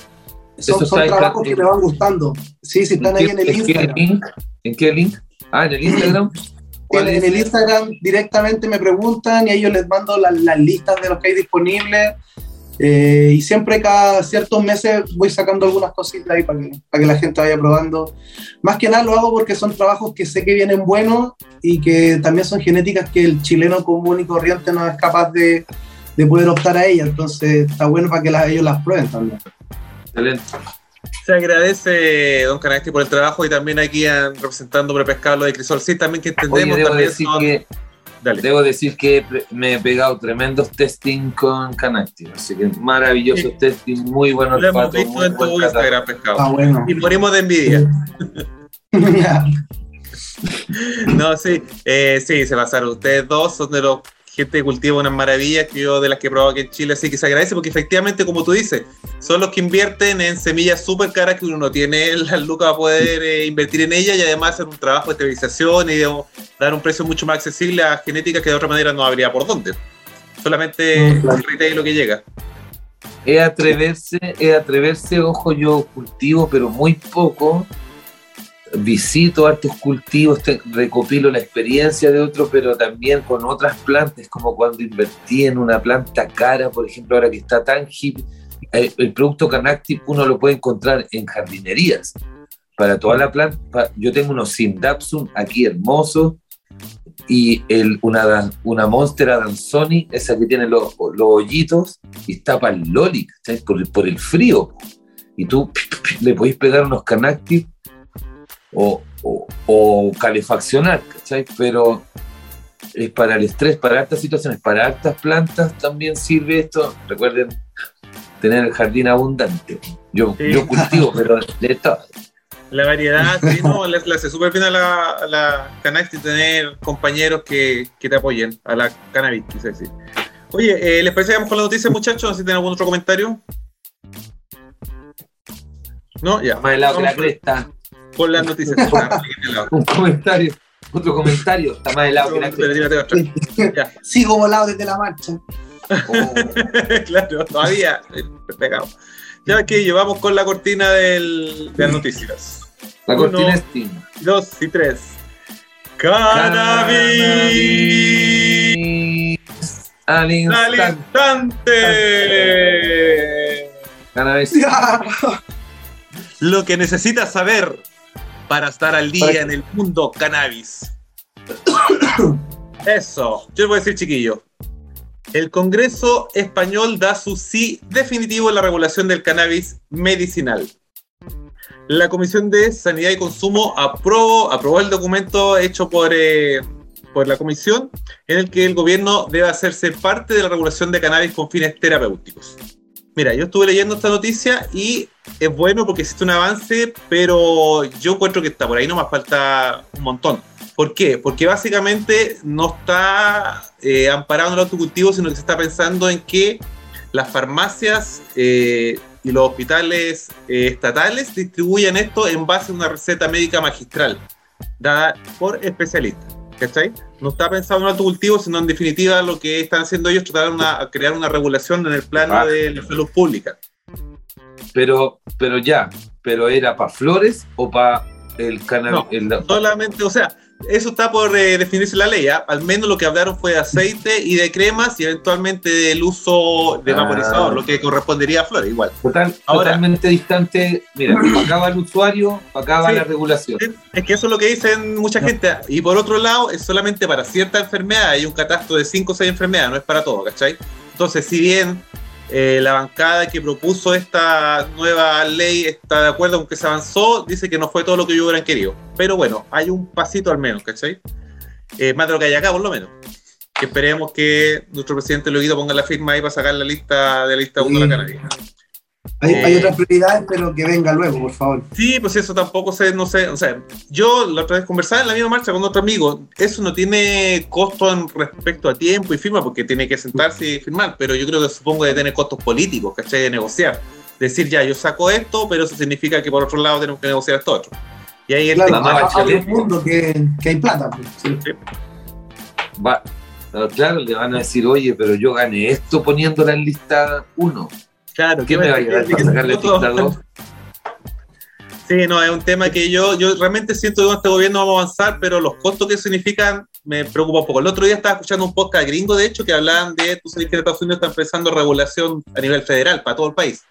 son, son en- trabajos que me van gustando. Sí, sí, están ahí en el qué Instagram. link? ¿En qué link? Ah, en el Instagram. En, en el Instagram directamente me preguntan y ahí yo les mando la- las listas de los que hay disponibles. Eh, y siempre cada ciertos meses voy sacando algunas cositas ahí para que, para que la gente vaya probando. Más que nada lo hago porque son trabajos que sé que vienen buenos y que también son genéticas que el chileno común y corriente no es capaz de, de poder optar a ellas. Entonces está bueno para que las- ellos las prueben también. Excelente. Se agradece, don Canacti, por el trabajo y también aquí representando Prepescado lo de Crisol. Sí, también que Oye, entendemos debo también decir, son- que, Dale. debo decir que me he pegado tremendos testing con Canactive. Así que maravillosos Sí. testing, muy buenos Lo hemos visto muy en tu buen catador. Instagram, Pescado. Está bueno. Y morimos de envidia. No, sí, eh, sí, se pasaron. Ustedes dos son de los gente que cultiva unas maravillas que yo de las que he probado aquí en Chile, así que se agradece porque efectivamente, como tú dices, son los que invierten en semillas súper caras que uno no tiene las lucas para poder eh, invertir en ellas y además hacer un trabajo de esterilización y dar un precio mucho más accesible a genética que de otra manera no habría por dónde. Solamente claro. el retail lo que llega. Es atreverse, es atreverse, ojo, yo cultivo, pero muy poco. Visito hartos cultivos, te- recopilo la experiencia de otros, pero también con otras plantas, como cuando invertí en una planta cara, por ejemplo, ahora que está tan hip, eh, el producto Canactip uno lo puede encontrar en jardinerías. Para toda la planta, yo tengo unos Sindapsum aquí hermosos y el, una, una Monster Adansoni, esa que tiene los, los hoyitos, y está para el loli. Por, por el frío. Y tú le podéis pegar unos canactis o, o, o calefaccionar, ¿cachai? Pero es para el estrés, para hartas situaciones, para hartas plantas también sirve esto. Recuerden tener el jardín abundante. Yo, Sí. yo cultivo, pero de todo. La variedad, sí, no, le, hace súper bien a la, a la cannabis y tener compañeros que, que te apoyen, a la cannabis, quise decir. Oye, eh, ¿les parece que vamos con la noticia, muchachos? Si tienen algún otro comentario. No, ya. Más helado que la cresta. Con las noticias. Un comentario, otro comentario, está más helado que la otra. Sigo volado desde la marcha. Oh. claro, todavía. eh, Pegado. Ya que llevamos con la cortina del, de las noticias. La Uno. cortina Steam. Dos y tres. Cannabis Al al instante. instante. Cannabis. Lo que necesitas saber para estar al Para día que- en el mundo cannabis. Eso, yo les voy a decir, chiquillo. El Congreso español da su sí definitivo en la regulación del cannabis medicinal. La Comisión de Sanidad y Consumo aprobó, aprobó el documento hecho por, eh, por la Comisión en el que el gobierno debe hacerse parte de la regulación de cannabis con fines terapéuticos. Mira, yo estuve leyendo esta noticia y es bueno porque existe un avance, pero yo encuentro que está por ahí, no más falta un montón. ¿Por qué? Porque básicamente no está eh, amparado en el autocultivo, sino que se está pensando en que las farmacias eh, y los hospitales eh, estatales distribuyan esto en base a una receta médica magistral, dada por especialistas. ¿Cachai? No está pensado en el autocultivo, sino en definitiva lo que están haciendo ellos, tratar de crear una regulación en el plano Ah. de la salud pública. Pero, pero ya, pero era para flores o para el. No, el- Solamente, o sea, eso está por eh, definirse la ley. ¿ah? Al menos lo que hablaron fue de aceite y de cremas y eventualmente del uso de Ah. vaporizador, lo que correspondería a flores, igual. total- Ahora- totalmente distante. Mira, para acá va el usuario, para acá va Sí. la regulación. Es que eso es lo que dicen mucha gente. Y por otro lado, es solamente para cierta enfermedad. Hay un catastro de 5 o 6 enfermedades, no es para todo, ¿cachai? Entonces, si bien eh, la bancada que propuso esta nueva ley está de acuerdo con que se avanzó, dice que no fue todo lo que ellos hubieran querido. Pero bueno, hay un pasito al menos, ¿cachai? Eh, más de lo que hay acá, por lo menos. Que esperemos que nuestro presidente Luguito ponga la firma ahí para sacar la lista de la lista 1 de la Sí. Hay, hay Eh. otras prioridades, pero que venga luego, por favor. Sí, pues eso tampoco sé, no sé, o sea, yo la otra vez conversaba en la misma marcha con otro amigo, eso no tiene costo en respecto a tiempo y firma, porque tiene que sentarse y firmar, pero yo creo que supongo que tiene costos políticos, ¿cachai? De negociar. Decir, ya, yo saco esto, pero eso significa que por otro lado tenemos que negociar esto otro. Y ahí el Claro, tema- Mamá a- abre Bachelet. un mundo que, que hay plata. pues, sí. Va, no, claro, le van a decir, oye, pero yo gané esto poniéndola en lista 1. Claro, ¿Qué me va a para sacarle lista 2? Sí, no, es un tema que yo, yo realmente siento que con este gobierno vamos a avanzar, pero los costos que significan me preocupa un poco. El otro día estaba escuchando un podcast gringo, de hecho, que hablaban de, tú sabes que en Estados Unidos está empezando regulación a nivel federal para todo el país.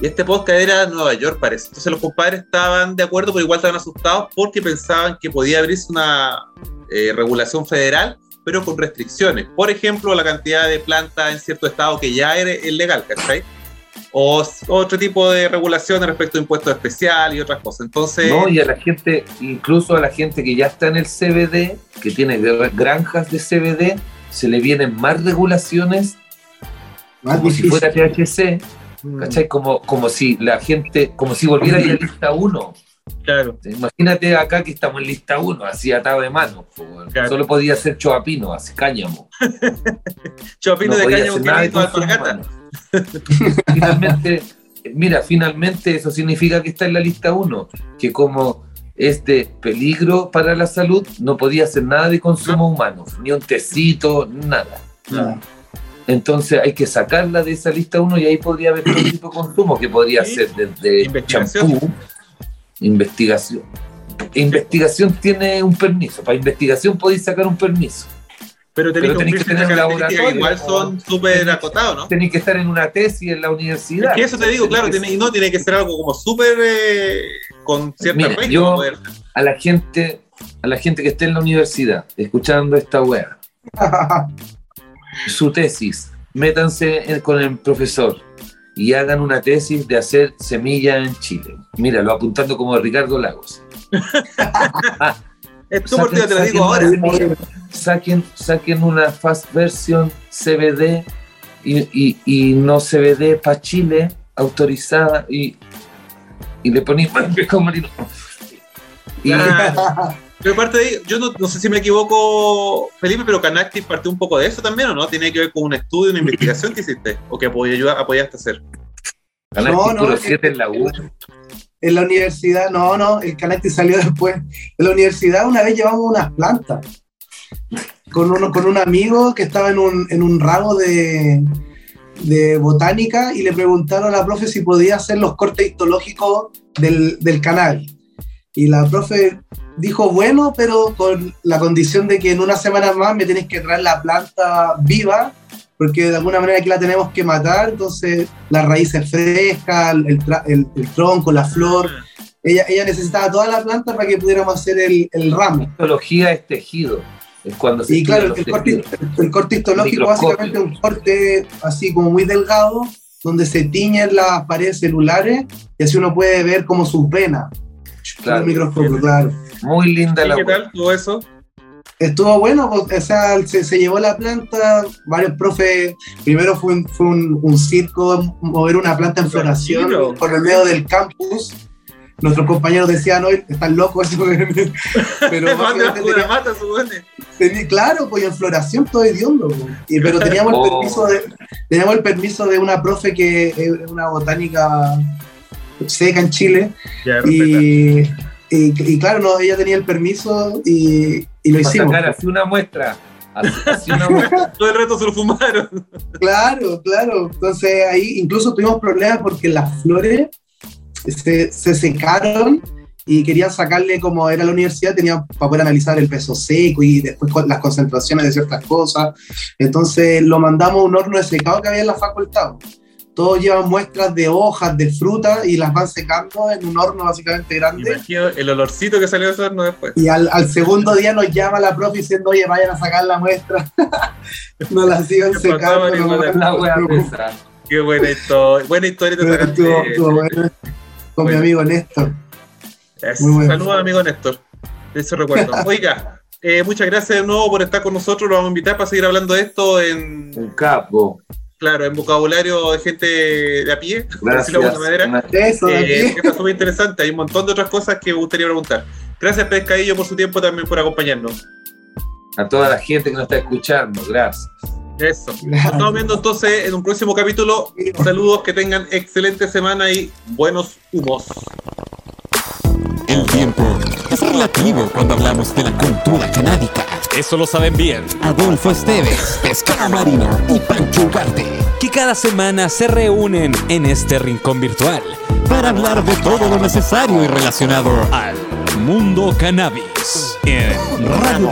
Y este podcast era Nueva York, parece. Entonces los compadres estaban de acuerdo, pero igual estaban asustados porque pensaban que podía abrirse una eh, regulación federal, pero con restricciones. Por ejemplo, la cantidad de plantas en cierto estado que ya era- es legal, ¿cachai? O otro tipo de regulaciones respecto a impuestos especiales y otras cosas. Entonces, No, y a la gente, incluso a la gente que ya está en el CBD, que tiene gr- granjas de CBD, se le vienen más regulaciones Más como si fuera THC, mm, ¿cachai? Como, como si la gente, como si volviera a ir a lista 1. Claro. Imagínate acá que estamos en lista 1, así atado de. Claro. Solo podía ser choapino, así cáñamo. Chopino No de nada consumo alpargata. humano. finalmente, mira, finalmente eso significa que está en la lista 1, que como es de peligro para la salud, no podía hacer nada de consumo humano, ni un tecito, nada. Claro. Entonces hay que sacarla de esa lista 1 y ahí podría haber todo tipo de consumo, que podría Sí. ser desde champú, investigación. Investigación tiene un permiso, para investigación podéis sacar un permiso. Pero tenéis Pero que tenéis que tener un que igual laboratorio, son súper acotados, ¿no? Tenéis que estar en una tesis en la universidad. Es que eso te digo, claro, tiene, y no tiene que ser algo como súper eh, con cierta Mira, regla yo- poder- a la gente, a la gente que esté en la universidad escuchando esta wea, su tesis, métanse en- con el profesor y hagan una tesis de hacer semilla en Chile. Míralo, apuntando como Ricardo Lagos. Es tu partida, te lo Saquen- digo ahora. saquen- Saquen, saquen una fast version CBD y, y- y no CBD para Chile, autorizada, y, y le ponen pescado marino. Y. Pero aparte de ahí, yo no, no sé si me equivoco, Felipe, pero Canactis partió un poco de eso también, ¿o no? ¿Tiene que ver con un estudio, una investigación que hiciste? ¿O que apoyaste a hacer? Ganaste No, no, puro es que- siete en la U. En la universidad, no, no, el Canacti salió después. En la universidad una vez llevamos unas plantas con, uno, con un amigo que estaba en un, en un ramo de, de botánica y le preguntaron a la profe si podía hacer los cortes histológicos del, del cannabis. Y la profe dijo, bueno, pero con la condición de que en una semana más me tienes que traer la planta viva, porque de alguna manera aquí la tenemos que matar, entonces las raíces frescas, el, el- el tronco, la flor, ella, ella necesitaba toda la planta para que pudiéramos hacer el, el ramo. Histología es tejido. Es cuando se Y claro, el corte, el corte histológico básicamente es un corte así como muy delgado, donde se tiñen las paredes celulares y así uno puede ver como sus venas. Claro. El microscopio, claro. Muy linda ¿Y la qué tal todo eso? Estuvo bueno, pues, o sea, se, se llevó la planta, varios profes, primero fue un, fue un, un circo, mover una planta en floración Tranquilo. por el medio del campus. Nuestros compañeros decían, hoy están locos, eso", pero tenía- claro, pues en floración todo hediondo, pues. y, pero teníamos el, Oh. permiso de, teníamos el permiso de una profe que es una botánica seca en Chile, Ya, y, y, y claro, no, ella tenía el permiso y, y lo Para hicimos. sacar así una muestra. Así, así una muestra. Todo el resto se lo fumaron. Claro, claro. Entonces ahí incluso tuvimos problemas porque las flores se, se secaron y querían sacarle como era la universidad, tenían para poder analizar el peso seco y después las concentraciones de ciertas cosas. Entonces lo mandamos a un horno de secado que había en la facultad. Todos llevan muestras de hojas, de fruta y las van secando en un horno básicamente Me grande. imagino el olorcito que salió de ese horno después. Y al, al segundo día nos llama la profe diciendo, oye, vayan a sacar la muestra. no la sigan secando. no La wea preocupar". pesada. Qué buena historia. Buena historia te sacaste. estuvo, estuvo bueno. Con Bueno. mi amigo Néstor. Es- Muy bueno. Saludos, amigo Néstor. De ese recuerdo. Oiga, eh, muchas gracias de nuevo por estar con nosotros. Lo vamos a invitar para seguir hablando de esto en, Un capo. Claro, en vocabulario de gente de a pie, por Gracias. decirlo de alguna manera. Eso, de Eh, aquí. está súper interesante. Hay un montón de otras cosas que me gustaría preguntar. Gracias, Pescadillo, por su tiempo también por acompañarnos. A toda la gente que nos está escuchando, gracias. Eso. Nos estamos viendo entonces en un próximo capítulo. Saludos, que tengan excelente semana y buenos humos. El tiempo es relativo cuando hablamos de la cultura canábica. Eso lo saben bien. Adolfo Esteves, Pescado Marino y Pancho Ugarte. Que cada semana se reúnen en este rincón virtual Para hablar de todo lo necesario y relacionado al mundo cannabis en Radio.